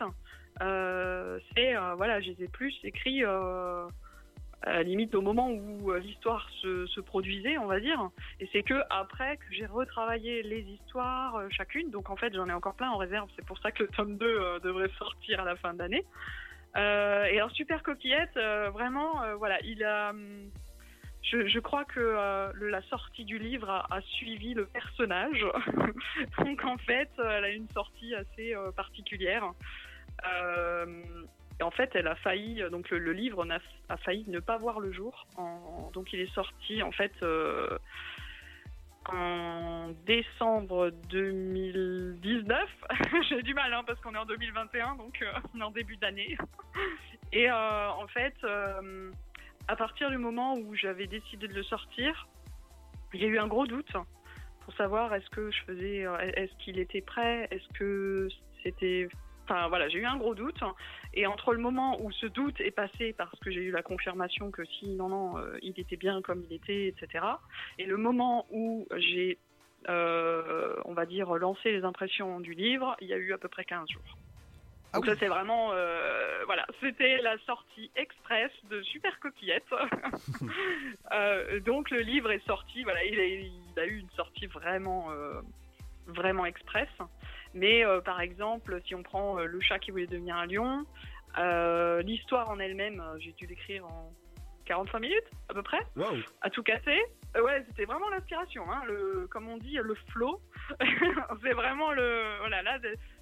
S31: Euh, c'est, euh, voilà, je les ai plus écrits à limite au moment où l'histoire se, produisait, on va dire. Et c'est que après que j'ai retravaillé les histoires chacune. Donc, en fait, j'en ai encore plein en réserve. C'est pour ça que le tome 2 euh, devrait sortir à la fin d'année. Euh, et alors super coquillette, euh, vraiment, euh, voilà, il a. hum, Je, crois que la sortie du livre a, suivi le personnage. Donc en fait, elle a une sortie assez particulière. Et en fait, elle a failli, donc le, livre a failli ne pas voir le jour. Donc il est sorti en fait en décembre 2019. J'ai du mal hein, parce qu'on est en 2021, donc euh, on est en début d'année. Et euh, en fait, euh, à partir du moment où j'avais décidé de le sortir, a eu un gros doute pour savoir est-ce que je faisais, est-ce qu'il était prêt, est-ce que c'était Enfin voilà, j'ai eu un gros doute. Et entre le moment où ce doute est passé parce que j'ai eu la confirmation que si, non, non, euh, il était bien comme il était, etc. Et le moment où j'ai, euh, on va dire, lancé les impressions du livre, il y a eu à peu près 15 jours. Donc ça c'est vraiment, euh, voilà, c'était la sortie express de Super Coquillette. Donc le livre est sorti, voilà, il a, il a eu une sortie vraiment, vraiment express. Mais euh, par exemple, si on prend euh, le chat qui voulait devenir un lion, euh, l'histoire en elle-même, j'ai dû l'écrire en 45 minutes à peu près,
S1: Waouh
S31: à tout casser. Ouais, c'était vraiment l'inspiration, hein, le, comme on dit, le flow. c'est vraiment le, voilà, là,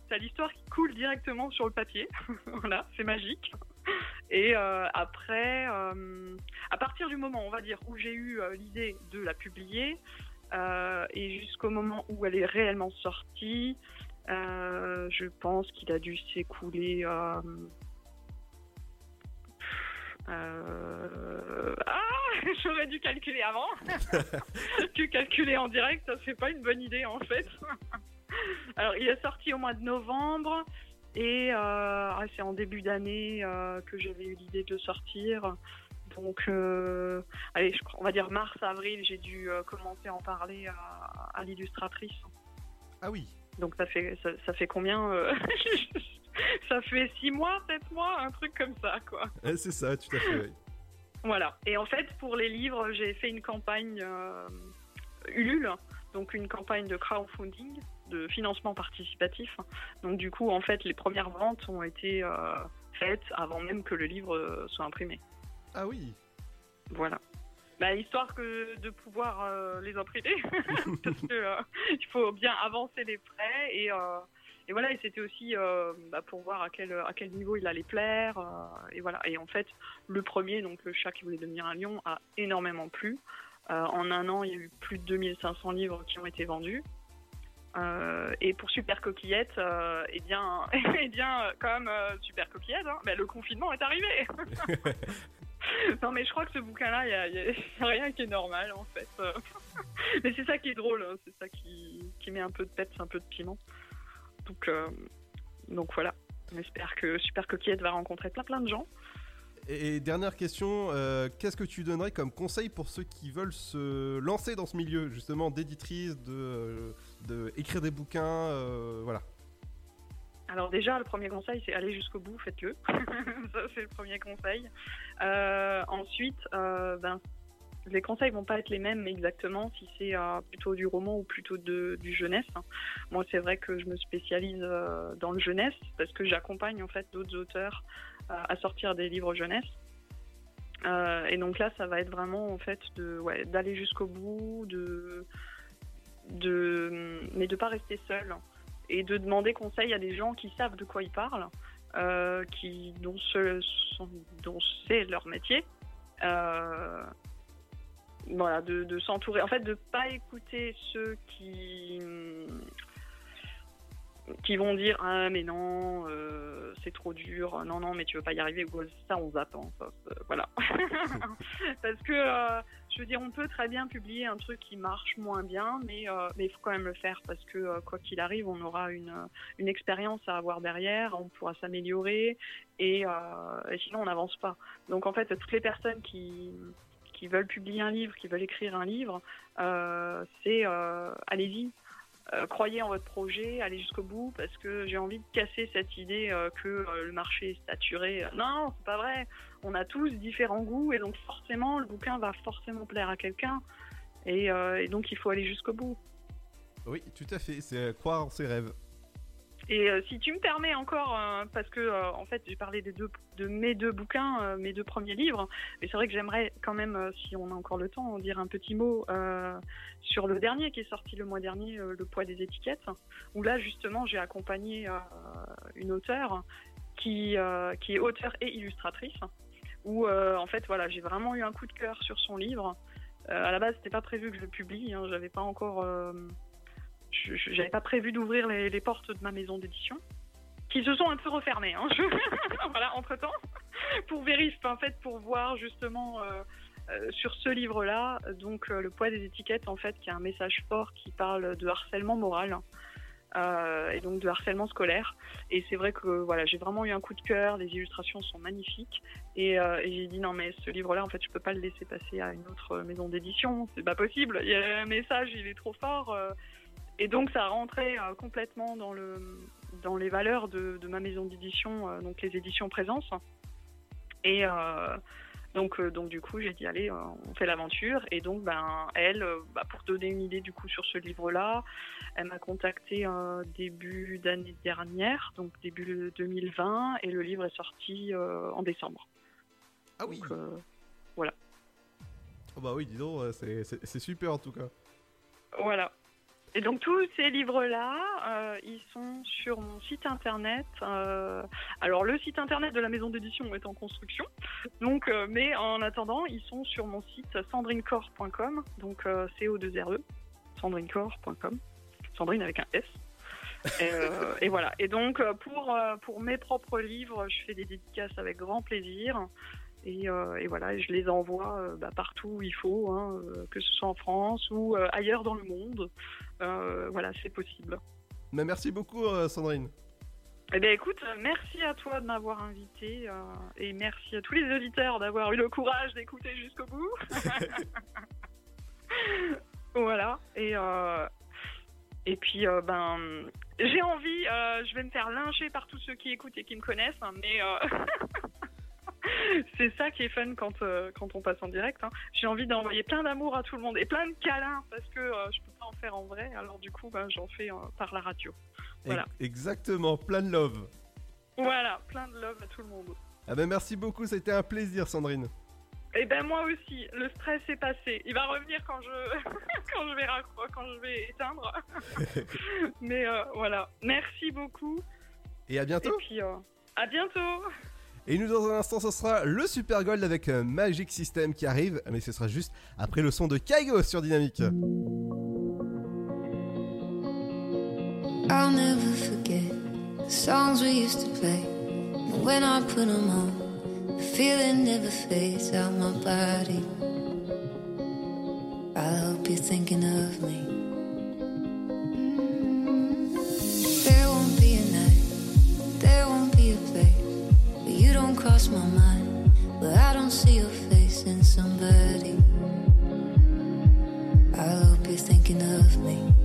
S31: t'as l'histoire qui coule directement sur le papier. voilà, c'est magique. Et euh, après, euh, à partir du moment, on va dire, où j'ai eu euh, l'idée de la publier, et jusqu'au moment où elle est réellement sortie, euh, je pense qu'il a dû s'écouler. euh, euh, Ah, j'aurais dû calculer avant. que calculer en direct, ça c'est pas une bonne idée en fait. Alors, il est sorti au mois de novembre. Et euh, ah, c'est en début d'année euh, que j'avais eu l'idée de sortir. Donc, euh, allez, on va dire mars-avril, j'ai dû euh, commencer à en parler à, à l'illustratrice.
S1: Ah oui.
S31: Donc ça fait ça, ça fait combien euh, Ça fait six mois, sept mois, un truc comme ça, quoi.
S1: Eh, c'est ça, tout à fait. oui.
S31: Voilà. Et en fait, pour les livres, j'ai fait une campagne euh, Ulule, donc une campagne de crowdfunding, de financement participatif. Donc du coup, en fait, les premières ventes ont été euh, faites avant même que le livre soit imprimé.
S1: Ah oui.
S31: Voilà. Bah, histoire que de pouvoir euh, les imprimer, parce que euh, il faut bien avancer les frais et, euh, et voilà. Et c'était aussi euh, bah, pour voir à quel à quel niveau il allait plaire et voilà. Et en fait, le premier, donc le chat qui voulait devenir un lion, a énormément plu. En un an, il y a eu plus de 2500 livres qui ont été vendus. Et pour Super Coquillette, eh bien, eh bien, comme Super Coquillette, hein, bah, le confinement est arrivé. non, mais je crois que ce bouquin-là, il y a, rien qui est normal en fait. Mais c'est ça qui est drôle, hein, c'est ça qui, qui met un peu de peps, un peu de piment. Donc, euh, donc voilà. On espère que Super Coquillette va rencontrer plein plein de gens.
S1: Et dernière question, euh, qu'est-ce que tu donnerais comme conseil pour ceux qui veulent se lancer dans ce milieu, justement, d'éditrice, de, euh, de écrire des bouquins, voilà.
S31: Alors déjà, le premier conseil, c'est aller jusqu'au bout, faites-le. ça, c'est le premier conseil. Euh, ensuite, euh, ben, les conseils vont pas être les mêmes exactement si c'est euh, plutôt du roman ou plutôt de, du jeunesse. Moi, c'est vrai que je me spécialise dans le jeunesse parce que j'accompagne en fait d'autres auteurs à sortir des livres jeunesse. Et donc là, ça va être vraiment en fait de d'aller jusqu'au bout, de de mais de pas rester seul et de demander conseil à des gens qui savent de quoi ils parlent, euh, qui dont c'est leur métier. Euh, voilà, de, de s'entourer. En fait, de pas écouter ceux qui qui vont dire ah mais non euh, c'est trop dur non non mais tu veux pas y arriver ça on zappe hein, voilà parce que je veux dire on peut très bien publier un truc qui marche moins bien mais euh, il faut quand même le faire parce que euh, quoi qu'il arrive on aura une euh, une expérience à avoir derrière on pourra s'améliorer et, sinon on n'avance pas donc en fait toutes les personnes qui veulent publier un livre qui veulent écrire un livre c'est allez-y croyez en votre projet, allez jusqu'au bout, parce que j'ai envie de casser cette idée que le marché est saturé. Non, c'est pas vrai. On a tous différents goûts, et donc forcément, le bouquin va forcément plaire à quelqu'un, et, euh, et donc il faut aller jusqu'au bout.
S1: Oui, tout à fait, c'est euh, croire en ses rêves.
S31: Et euh, si tu me permets encore, euh, parce que euh, en fait j'ai parlé des deux, de mes deux bouquins, mes deux premiers livres, mais c'est vrai que j'aimerais quand même, si on a encore le temps, en dire un petit mot sur le dernier qui est sorti le mois dernier, Le poids des étiquettes, où là justement j'ai accompagné une auteure qui, qui est auteure et illustratrice, où euh, en fait voilà j'ai vraiment eu un coup de cœur sur son livre. Euh, à la base c'était pas prévu que je le publie, hein, j'avais pas encore euh, j'avais pas prévu d'ouvrir les, portes de ma maison d'édition, qui se sont un peu refermées. Hein, voilà, entre temps, pour vérifier, en fait, pour voir justement euh, sur ce livre-là, donc euh, le poids des étiquettes, en fait, qui a un message fort qui parle de harcèlement moral. Euh, et donc de harcèlement scolaire. Et c'est vrai que voilà, j'ai vraiment eu un coup de cœur. Les illustrations sont magnifiques. Et, euh, et j'ai dit non mais ce livre-là, en fait, je peux pas le laisser passer à une autre maison d'édition. C'est pas possible. Il y a un message, il est trop fort. euh, et donc ça a rentré euh, complètement dans, le, dans les valeurs de, de ma maison d'édition, donc les éditions Présence. Et donc, euh, donc du coup j'ai dit allez, euh, on fait l'aventure. Et donc ben, elle, euh, bah, pour donner une idée du coup sur ce livre-là, elle m'a contacté début d'année dernière, donc début 2020, et le livre est sorti en décembre.
S1: Ah oui.
S31: Donc, voilà.
S1: Oh bah oui, dis donc, c'est super en tout cas.
S31: Voilà. Et donc tous ces livres-là, euh, ils sont sur mon site internet. euh, alors le site internet de la maison d'édition est en construction, donc euh, mais en attendant, ils sont sur mon site sandrinecore.com, donc euh, co2re, sandrinecore.com, Sandrine avec un S. Et, et voilà. Et donc pour pour mes propres livres, je fais des dédicaces avec grand plaisir. Et, euh, et voilà, je les envoie euh, bah, partout où il faut, hein, euh, que ce soit en France ou ailleurs dans le monde. Voilà, c'est possible.
S1: Mais merci beaucoup, Sandrine.
S31: Eh bien, écoute, merci à toi de m'avoir invité et merci à tous les auditeurs d'avoir eu le courage d'écouter jusqu'au bout. voilà. Et, et puis, ben, j'ai envie, je vais me faire lyncher par tous ceux qui écoutent et qui me connaissent, hein, mais c'est ça qui est fun quand, euh, quand on passe en direct. hein. J'ai envie d'envoyer plein d'amour à tout le monde et plein de câlins parce que euh, je peux pas en faire en vrai, alors du coup, ben, j'en fais euh, par la radio. Voilà.
S1: Exactement, plein de love.
S31: Voilà, plein de love à tout le monde.
S1: Ah ben merci beaucoup, ça a été un plaisir Sandrine.
S31: Et ben moi aussi, le stress est passé. Il va revenir quand je quand je vais raccro- quand je vais éteindre. Mais euh, voilà, merci beaucoup.
S1: Et à bientôt.
S31: Et puis à bientôt.
S1: Et nous dans un instant ce sera le Super Gold avec euh, Magic System qui arrive, mais ce sera juste après le son de Kaigo sur Dynamique.
S6: I'll never forget the songs we used to play. And when I put them on, the feeling never fades out my body. I hope you're thinking of me. Where I don't see your face in somebody. I hope you're thinking of me.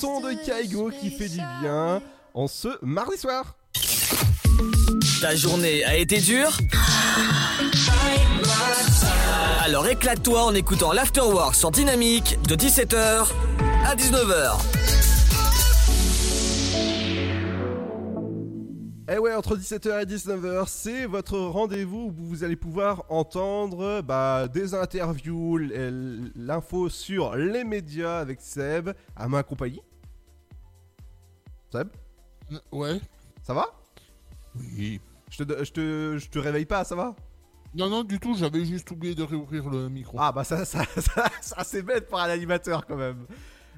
S1: Son de Kaigo qui fait du bien en ce mardi soir.
S2: Ta journée a été dure Alors éclate-toi en écoutant l'Afterwork sur Dynamique de 17h à 19h.
S1: Eh ouais, entre 17h et 19h, c'est votre rendez-vous où vous allez pouvoir entendre bah, des interviews, l'info sur les médias avec Seb, à ma compagnie. Seb
S32: Ouais.
S1: Ça va?
S32: Oui.
S1: Je te, je te, je te réveille pas, ça va?
S32: Non, non, du tout, j'avais juste oublié de réouvrir le micro.
S1: Ah bah ça, ça, ça, ça, c'est bête pour un animateur quand même.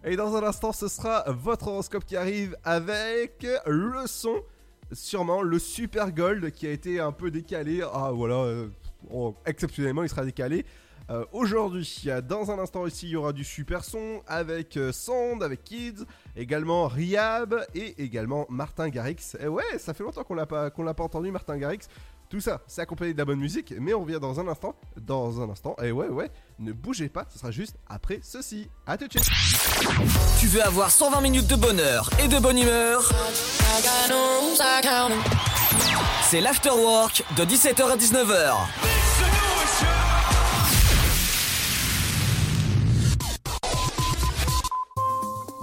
S1: Et dans un instant, ce sera votre horoscope qui arrive avec le son, sûrement le Super Gold qui a été un peu décalé. Ah voilà, euh, oh, exceptionnellement il sera décalé. Euh, Aujourd'hui, dans un instant ici, il y aura du super son avec euh, Sand, avec Kids, également Riab et également Martin Garrix. Et ouais, ça fait longtemps qu'on l'a pas, qu'on l'a pas entendu, Martin Garrix. Tout ça, c'est accompagné de la bonne musique, mais on revient dans un instant. Dans un instant, et ouais, ouais, ne bougez pas, ce sera juste après ceci. À tout de suite.
S2: Tu veux avoir 120 minutes de bonheur et de bonne humeur? C'est l'afterwork de 17h à 19h.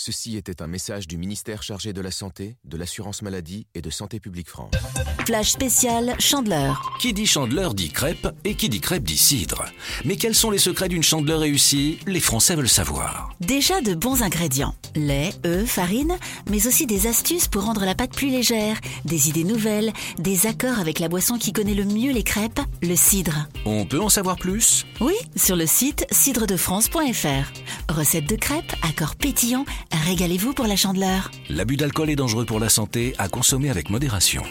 S11: Ceci était un message du ministère chargé de la Santé, de l'Assurance Maladie et de Santé Publique France.
S7: Flash spécial Chandeleur.
S10: Qui dit chandeleur dit crêpe et qui dit crêpe dit cidre. Mais quels sont les secrets d'une chandeleur réussie? Les Français veulent savoir.
S7: Déjà de bons ingrédients. Lait, œufs, farine, mais aussi des astuces pour rendre la pâte plus légère, des idées nouvelles, des accords avec la boisson qui connaît le mieux les crêpes, le cidre.
S10: On peut en savoir plus?
S7: Oui, sur le site cidredefrance.fr. Recette de crêpes, accords pétillants, régalez-vous pour la chandeleur.
S10: L'abus d'alcool est dangereux pour la santé, à consommer avec modération.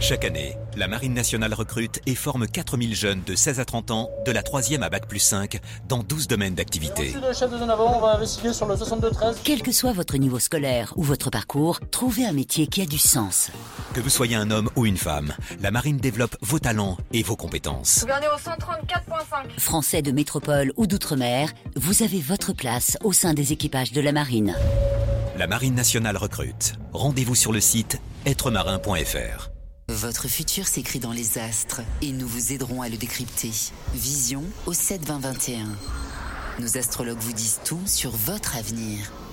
S28: Chaque année, la Marine nationale recrute et forme 4000 jeunes de 16 à 30 ans, de la 3e à Bac plus 5, dans 12 domaines d'activité.
S29: Merci le chef de zone avant, on va investiguer sur le 62-13.
S5: Quel que soit votre niveau scolaire ou votre parcours, trouvez un métier qui a du sens.
S28: Que vous soyez un homme ou une femme, la Marine développe vos talents et vos compétences.
S30: Gouverneur au 134.5.
S5: Français de métropole ou d'outre-mer, vous avez votre place au sein des équipages de la marine.
S28: La Marine nationale recrute. Rendez-vous sur le site êtremarin.fr.
S12: Votre futur s'écrit dans les astres et nous vous aiderons à le décrypter. Vision au 7 20 21. Nos astrologues vous disent tout sur votre avenir.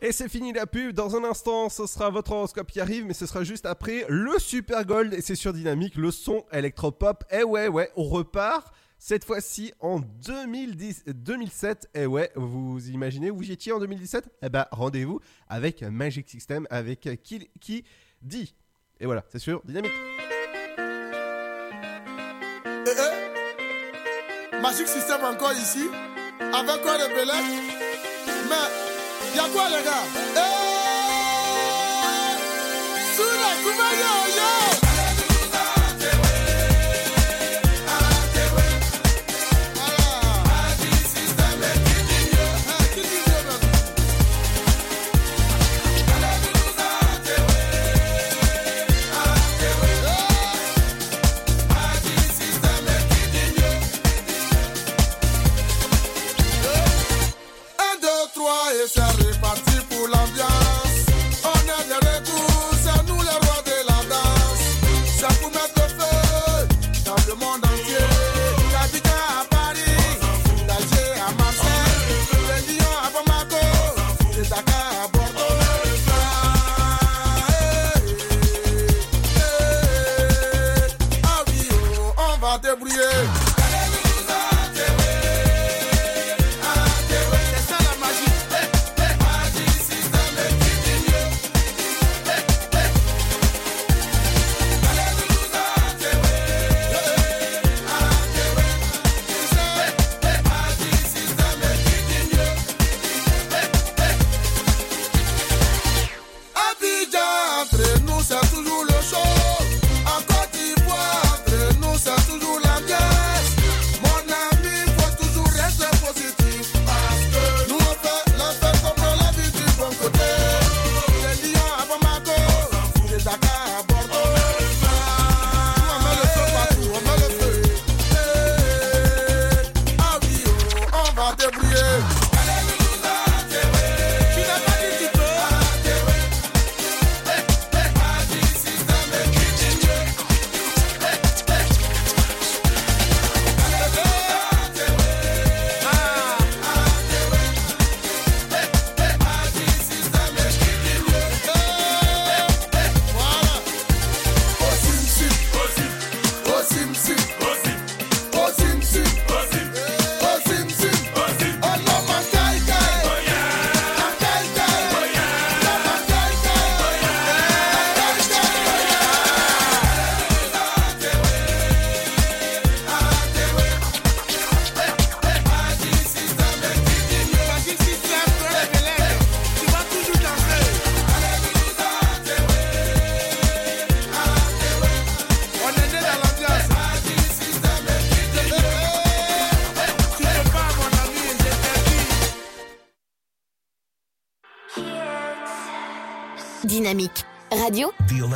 S1: Et c'est fini la pub. Dans un instant, ce sera votre horoscope qui arrive, mais ce sera juste après le Super Gold. Et c'est sur Dynamique, le son électropop. Et ouais, ouais, on repart. Cette fois-ci en 2010, 2007. Et ouais, vous imaginez où j'étais en 2017 Eh ben, rendez-vous avec Magic System, avec qui, qui dit. Et voilà, c'est sûr, Dynamique.
S32: Eh, eh. Magic System encore ici, avec quoi de Mais, yakwalaga eh sura kubayo yo.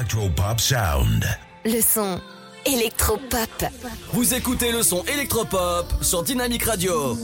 S33: Electropop Sound.
S5: Le son Electropop.
S6: Vous écoutez le son Electropop sur Dynamic Radio.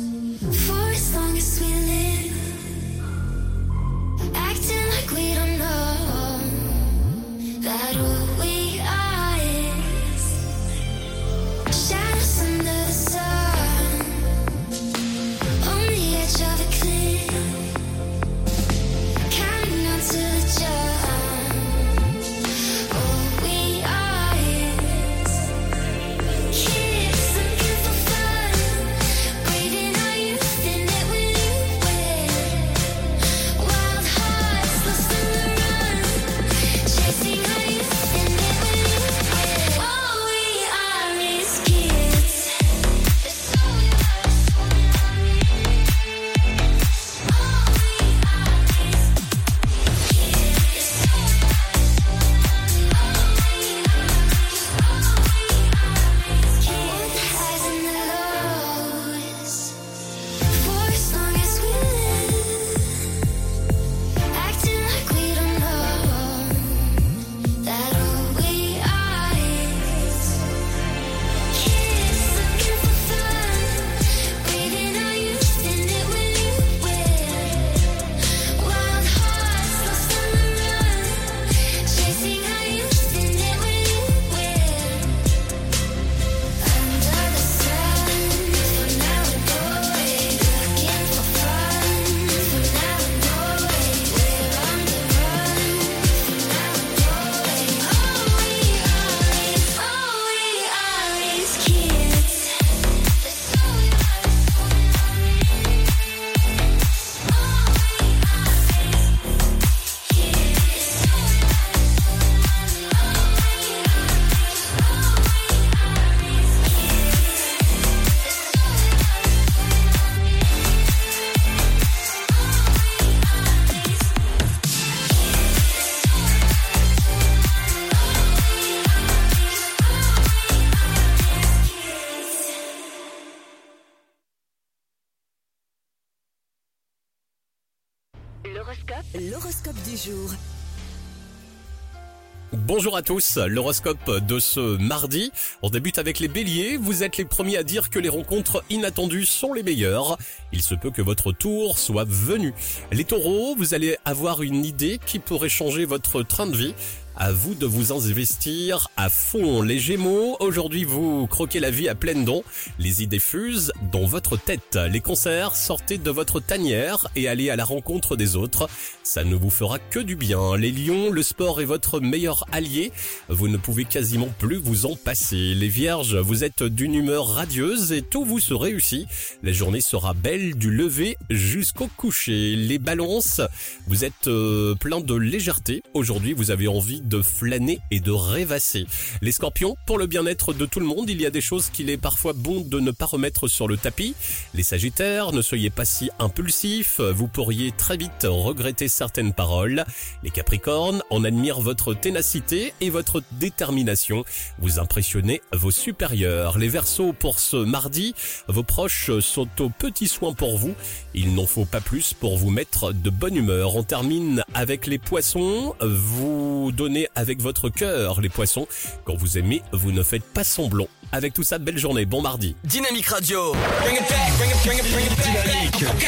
S34: Bonjour à tous, l'horoscope de ce mardi. On débute avec les béliers, vous êtes les premiers à dire que les rencontres inattendues sont les meilleures il se peut que votre tour soit venu. Les taureaux, vous allez avoir une idée qui pourrait changer votre train de vie. À vous de vous investir à fond. Les Gémeaux, aujourd'hui vous croquez la vie à pleines dents. Les idées fusent dans votre tête. Les concerts, sortez de votre tanière et allez à la rencontre des autres. Ça ne vous fera que du bien. Les Lions, le sport est votre meilleur allié. Vous ne pouvez quasiment plus vous en passer. Les Vierges, vous êtes d'une humeur radieuse et tout vous se réussit. La journée sera belle du lever jusqu'au coucher. Les balances, vous êtes euh, plein de légèreté. Aujourd'hui, vous avez envie de flâner et de rêvasser. Les scorpions, pour le bien-être de tout le monde, il y a des choses qu'il est parfois bon de ne pas remettre sur le tapis. Les sagittaires, ne soyez pas si impulsifs. Vous pourriez très vite regretter certaines paroles. Les capricornes, on admire votre ténacité et votre détermination. Vous impressionnez vos supérieurs. Les versos, pour ce mardi, vos proches sont aux petits soins pour vous. Il n'en faut pas plus pour vous mettre de bonne humeur. On termine avec les poissons. Vous donnez avec votre cœur les poissons. Quand vous aimez, vous ne faites pas semblant. Avec tout ça, belle journée, bon mardi.
S2: Dynamique Radio. Bring it back, bring it, bring it, bring it back.
S35: Uh-huh.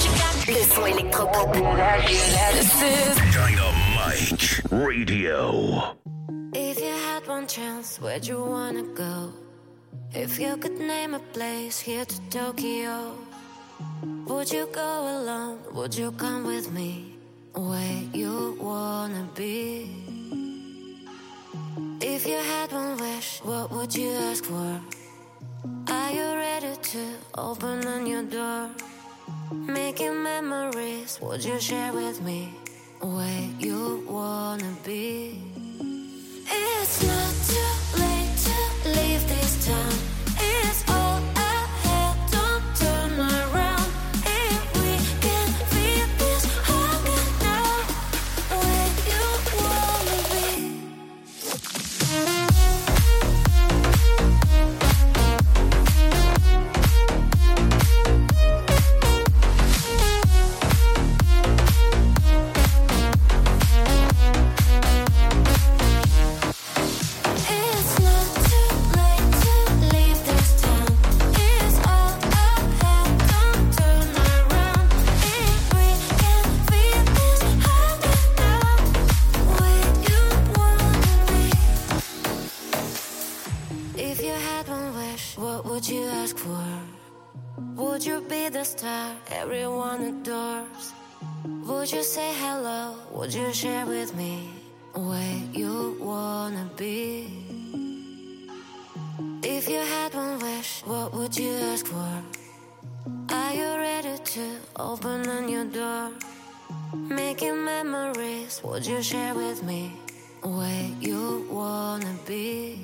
S2: Dynamique.
S35: Le son électropop.
S33: Dynamite Radio.
S6: If you had one chance, where'd you wanna go? If you could name a place here to Tokyo, would you go alone? Would you come with me? Where you wanna be? If you had one wish, what would you ask for? Are you ready to open a new door? Making memories, would you share with me? Where you wanna be? It's not too late to leave this town. The star everyone adores? Would you say hello? Would you share with me where you wanna be? If you had one wish, what would you ask for? Are you ready to open on your door? Making memories, would you share with me where you wanna be?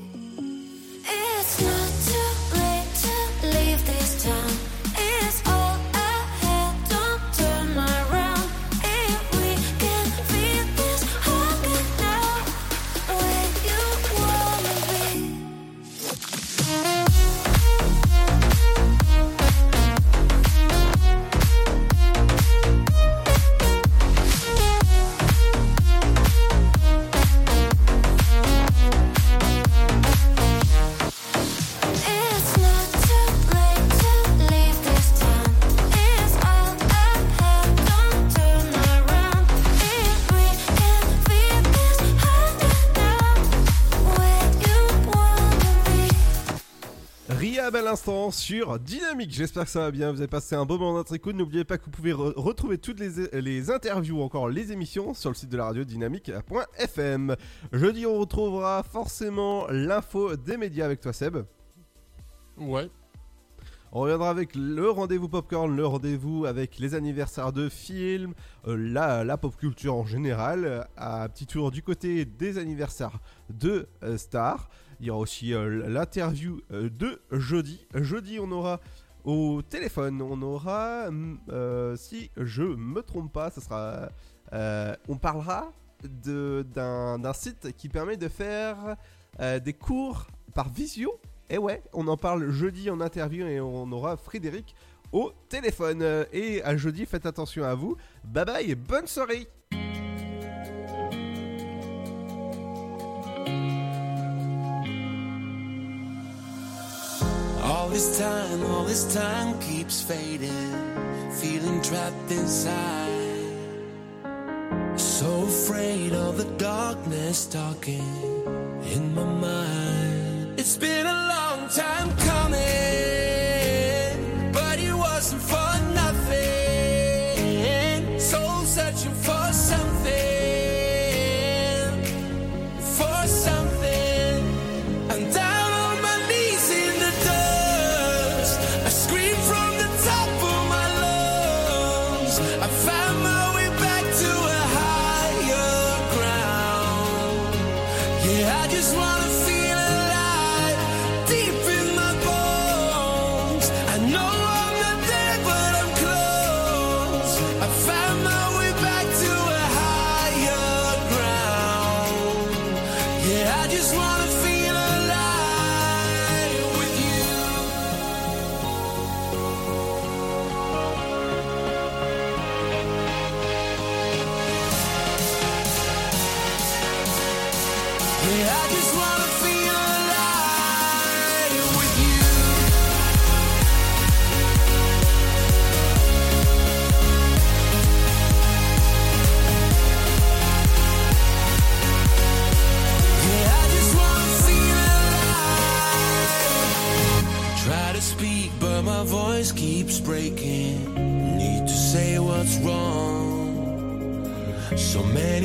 S6: It's not too late to leave this town. It's all
S1: à l'instant sur Dynamique. J'espère que ça va bien. Vous avez passé un beau moment notre écoute. N'oubliez pas que vous pouvez re- retrouver toutes les, les interviews ou encore les émissions sur le site de la radio dynamique.fm. Jeudi, on retrouvera forcément l'info des médias avec toi, Seb.
S36: Ouais.
S1: On reviendra avec le rendez-vous popcorn, le rendez-vous avec les anniversaires de films, euh, la, la pop culture en général, euh, un petit tour du côté des anniversaires de euh, stars. Il y aura aussi euh, l'interview euh, de jeudi. Jeudi, on aura au téléphone, on aura, hum, euh, si je me trompe pas, ça sera, on parlera d'un site qui permet de faire des cours par visio. Et ouais, on en parle jeudi en interview et on aura Frédéric au téléphone. Et à jeudi, faites attention à vous. Bye bye et bonne soirée.
S32: All this time, all this time keeps fading, feeling trapped inside. So
S17: afraid of the darkness talking in my mind. It's been a long time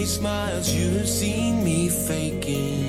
S17: many smiles you've seen me faking.